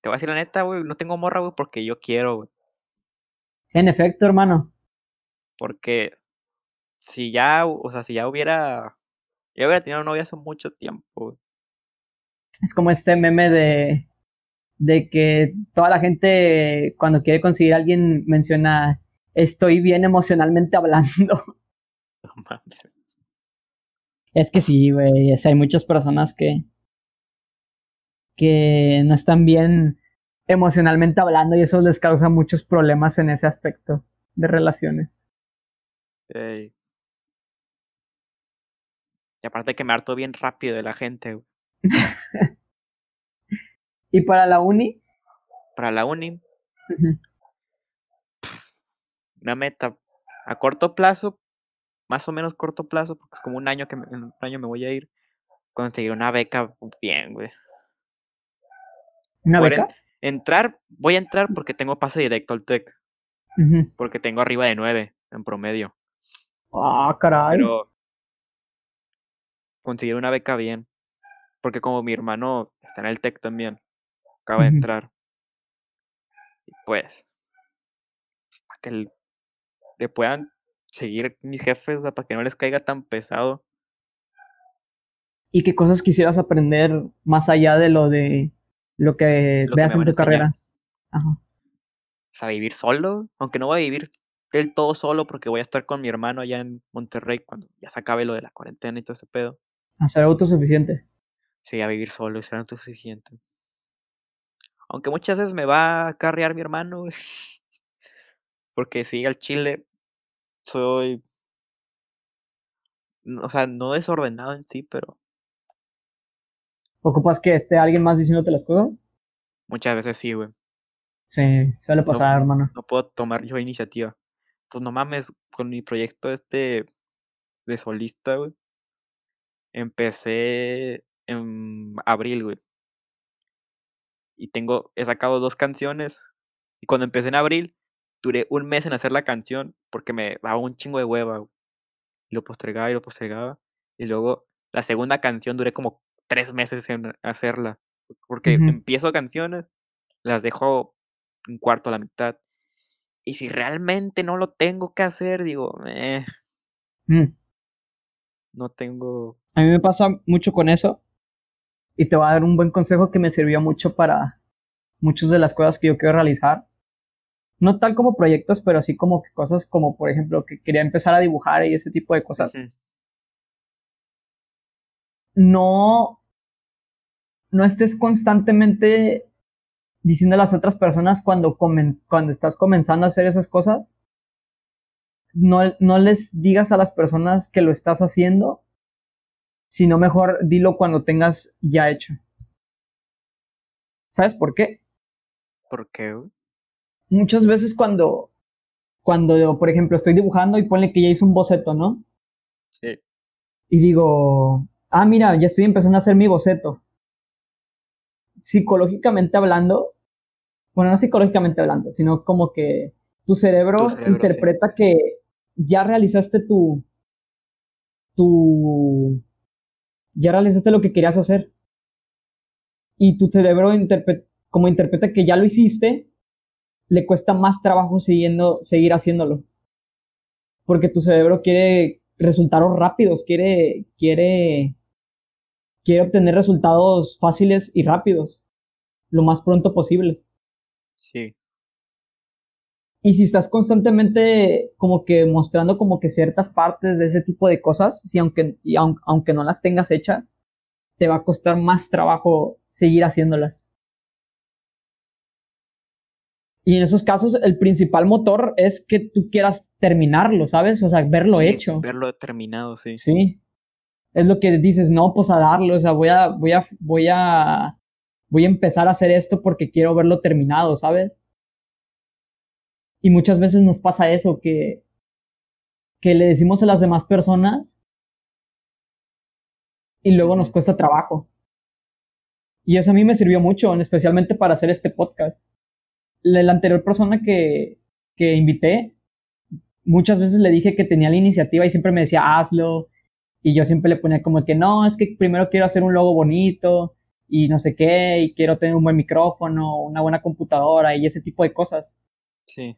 Te voy a decir la neta, güey, no tengo morra, güey, porque yo quiero, güey. En efecto, hermano. Porque si ya, o sea, si ya hubiera, ya hubiera tenido novia hace mucho tiempo, güey. Es como este meme de, de que toda la gente cuando quiere conseguir a alguien menciona estoy bien emocionalmente hablando. No mames. Es que sí, güey, hay muchas personas que que no están bien emocionalmente hablando y eso les causa muchos problemas en ese aspecto de relaciones. Y aparte que me harto bien rápido de la gente. Y para la uni, Para la uni, una meta a corto plazo, más o menos corto plazo, porque es como un año que me- un año me voy a ir, conseguir una beca bien, güey. Una beca. en- entrar, voy a entrar porque tengo pase directo al TEC, porque tengo arriba de 9 en promedio. Ah, caray. Pero conseguir una beca bien, porque como mi hermano está en el TEC también, acaba de entrar. Y pues, para que el- le puedan seguir mis jefes, o sea, para que no les caiga tan pesado. ¿Y qué cosas quisieras aprender más allá de lo de lo que Lo que veas me en tu carrera? Ajá. O sea, vivir solo, aunque no voy a vivir del todo solo porque voy a estar con mi hermano allá en Monterrey cuando ya se acabe lo de la cuarentena y todo ese pedo. A ser autosuficiente. Sí, a vivir solo y ser autosuficiente. Aunque muchas veces me va a carrear mi hermano. Porque sí, al chile soy. O sea, no desordenado en sí, pero ¿Ocupas que esté alguien más diciéndote las cosas? muchas veces sí, güey. Sí, suele pasar, hermano. No puedo tomar yo iniciativa. Pues no mames, con mi proyecto este de solista, güey. Empecé en abril, güey. Y tengo, he sacado dos canciones. Y cuando empecé en abril, duré un mes en hacer la canción porque me daba un chingo de hueva, güey. Y lo postergaba y lo postergaba. Y luego la segunda canción duré como tres meses en hacerla. Porque empiezo canciones, las dejo un cuarto a la mitad. Y si realmente no lo tengo que hacer, digo, eh, Mm. no tengo. A mí me pasa mucho con eso. Y te voy a dar un buen consejo que me sirvió mucho para muchas de las cosas que yo quiero realizar. No tal como proyectos, pero así como que cosas como, por ejemplo, que quería empezar a dibujar y ese tipo de cosas. No, no estés constantemente diciendo a las otras personas cuando, comen- cuando estás comenzando a hacer esas cosas. No, no les digas a las personas que lo estás haciendo, sino mejor dilo cuando tengas ya hecho. ¿Sabes por qué? ¿Por qué? Muchas veces cuando, cuando, por ejemplo, estoy dibujando y ponle que ya hice un boceto, ¿no? Sí. y digo, ah, mira, ya estoy empezando a hacer mi boceto. Psicológicamente hablando, bueno, no psicológicamente hablando, sino como que tu cerebro, Tu cerebro, interpreta que ya realizaste tu, tu, ya realizaste lo que querías hacer. Y tu cerebro, interpre- como interpreta que ya lo hiciste, le cuesta más trabajo siguiendo, seguir haciéndolo. Porque tu cerebro quiere resultados rápidos, quiere, quiere, quiere obtener resultados fáciles y rápidos, lo más pronto posible. Sí. Y si estás constantemente como que mostrando como que ciertas partes de ese tipo de cosas, si aunque, y aun- aunque no las tengas hechas, te va a costar más trabajo seguir haciéndolas. Y en esos casos, el principal motor es que tú quieras terminarlo, ¿sabes? O sea, verlo Sí, hecho. Verlo terminado, sí. Sí. Es lo que dices, no, pues a darlo, o sea, voy a, voy a, voy a, voy a empezar a hacer esto porque quiero verlo terminado, ¿sabes? Y muchas veces nos pasa eso, que, que le decimos a las demás personas y luego nos cuesta trabajo. Y eso a mí me sirvió mucho, especialmente para hacer este podcast. La, la anterior persona que, que invité, muchas veces le dije que tenía la iniciativa y siempre me decía, hazlo. Y yo siempre le ponía como que no, es que primero quiero hacer un logo bonito y no sé qué, y quiero tener un buen micrófono, una buena computadora y ese tipo de cosas. Sí.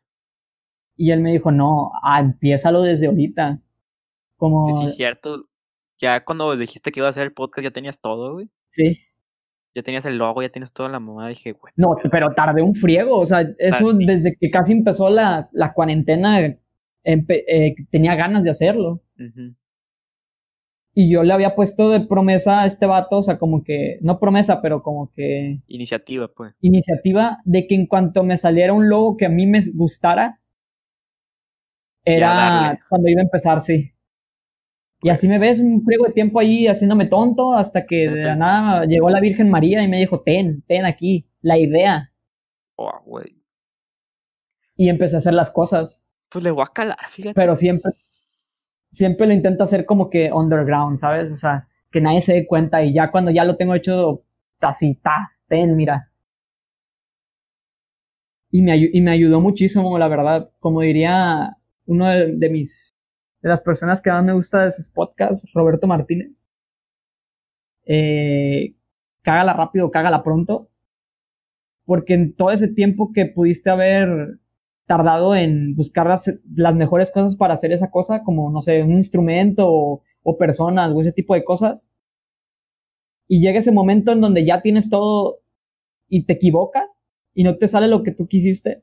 Y él me dijo, no, ah, empiézalo desde ahorita. Como, Sí, es cierto. Ya cuando dijiste que iba a hacer el podcast, ya tenías todo, güey. sí. Ya tenías el logo, ya tienes toda la mamá. Dije, güey. No, pero tardé un friego, o sea, eso sí. desde que casi empezó la, la cuarentena, eh, tenía ganas de hacerlo. ujú, Y yo le había puesto de promesa a este vato, o sea, como que, no promesa, pero como que Iniciativa, pues. iniciativa de que en cuanto me saliera un logo que a mí me gustara, era cuando iba a empezar, sí. Y así me ves un friego de tiempo ahí haciéndome tonto hasta que de la nada llegó la Virgen María y me dijo, ten, ten aquí, la idea. Oh, güey. Y empecé a hacer las cosas. Pues le voy a calar, fíjate. pero siempre, siempre lo intento hacer como que underground, ¿sabes? O sea, que nadie se dé cuenta y ya cuando ya lo tengo hecho así, tas, ten, mira. Y me, y me ayudó muchísimo, la verdad. Como diría uno de, de mis, de las personas que más me gusta de sus podcasts, Roberto Martínez. Eh, cágala rápido, cágala pronto. Porque en todo ese tiempo que pudiste haber tardado en buscar las, las mejores cosas para hacer esa cosa, como, no sé, un instrumento o, o personas o ese tipo de cosas. Y llega ese momento en donde ya tienes todo y te equivocas y no te sale lo que tú quisiste.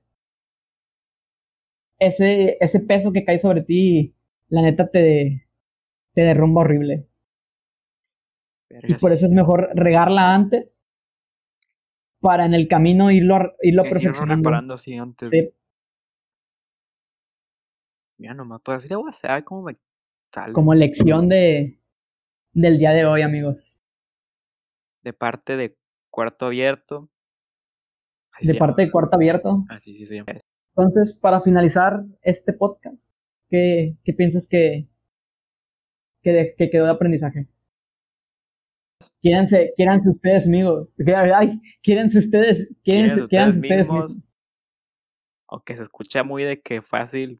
Ese, ese peso que cae sobre ti, la neta te, te derrumba horrible. Y por eso es mejor regarla antes para en el camino irlo, irlo Irlo perfeccionando. reparando así antes. Sí. Mira nomás, pues así le voy a hacer, cómo me sale. como lección de, del día de hoy, amigos. De parte de Cuarto Abierto. Así De parte de Cuarto Abierto. Así sí se llama. Entonces, para finalizar este podcast, ¿qué, qué piensas que, que, de- que quedó de aprendizaje? Quiéranse, quiéranse ustedes, amigos. Ay, quiéranse ustedes, Quiéranse quiéranse ustedes ustedes mismos. mismos. Aunque se escucha muy de que fácil.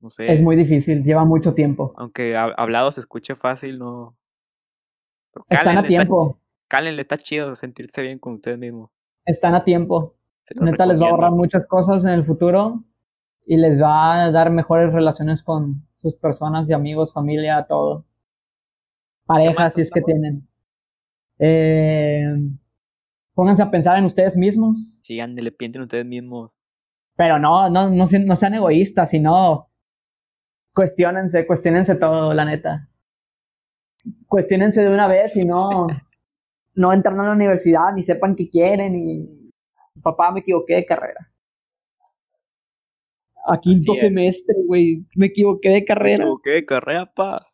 No sé. Es muy difícil, lleva mucho tiempo. Aunque hab- hablado se escuche fácil, no. Están a cálenle, está- tiempo, cálenle, está chido sentirse bien con ustedes mismos. están a tiempo. Neta les va a ahorrar muchas cosas en el futuro y les va a dar mejores relaciones con sus personas y amigos, familia, todo. Parejas, si es que tienen. Eh, pónganse a pensar en ustedes mismos, Sí, ándele, piensen ustedes mismos. pero no, no, no sean egoístas, sino cuestionense, cuestionense todo, la neta. Cuestionense de una vez y no, no entran a la universidad ni sepan qué quieren y papá me equivoqué de carrera. A quinto es. semestre, güey, me equivoqué de Me carrera. equivoqué de carrera, pa.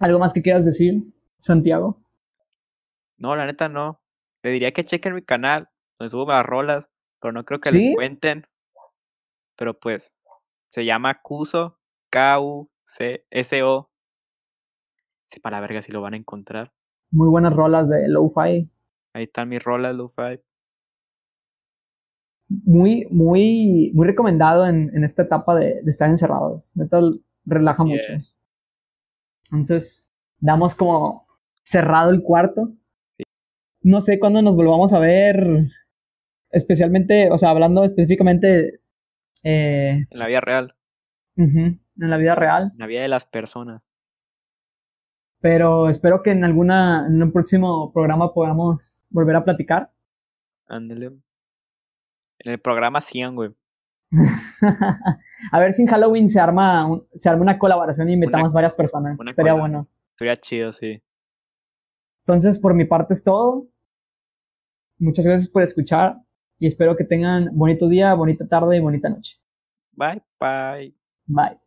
¿Algo más que quieras decir, Santiago? No, la neta no. Le diría que chequen mi canal, donde subo las rolas, pero no creo que ¿Sí? le encuentren. Pero pues, se llama Cuso, K-U-C-S-O. Sí, para la verga si lo van a encontrar. Muy buenas rolas de lo-fi. Ahí están mis rolas, Lo-Fi. Muy, muy, muy recomendado en, en esta etapa de, de estar encerrados. Neta, relaja Así mucho. es. Entonces, damos como cerrado el cuarto. No sé cuándo nos volvamos a ver, especialmente, o sea, hablando específicamente eh, En la vida real, ujú, en la vida real, en la vida de las personas. pero espero que en alguna, en un próximo programa podamos volver a platicar. Ándele. En el programa 100, güey. a ver si en Halloween se arma, un- se arma una colaboración y invitamos varias personas. una cola- bueno. Sería chido, sí. Entonces, por mi parte es todo. Muchas gracias por escuchar y espero que tengan bonito día, bonita tarde y bonita noche. Bye, bye. Bye.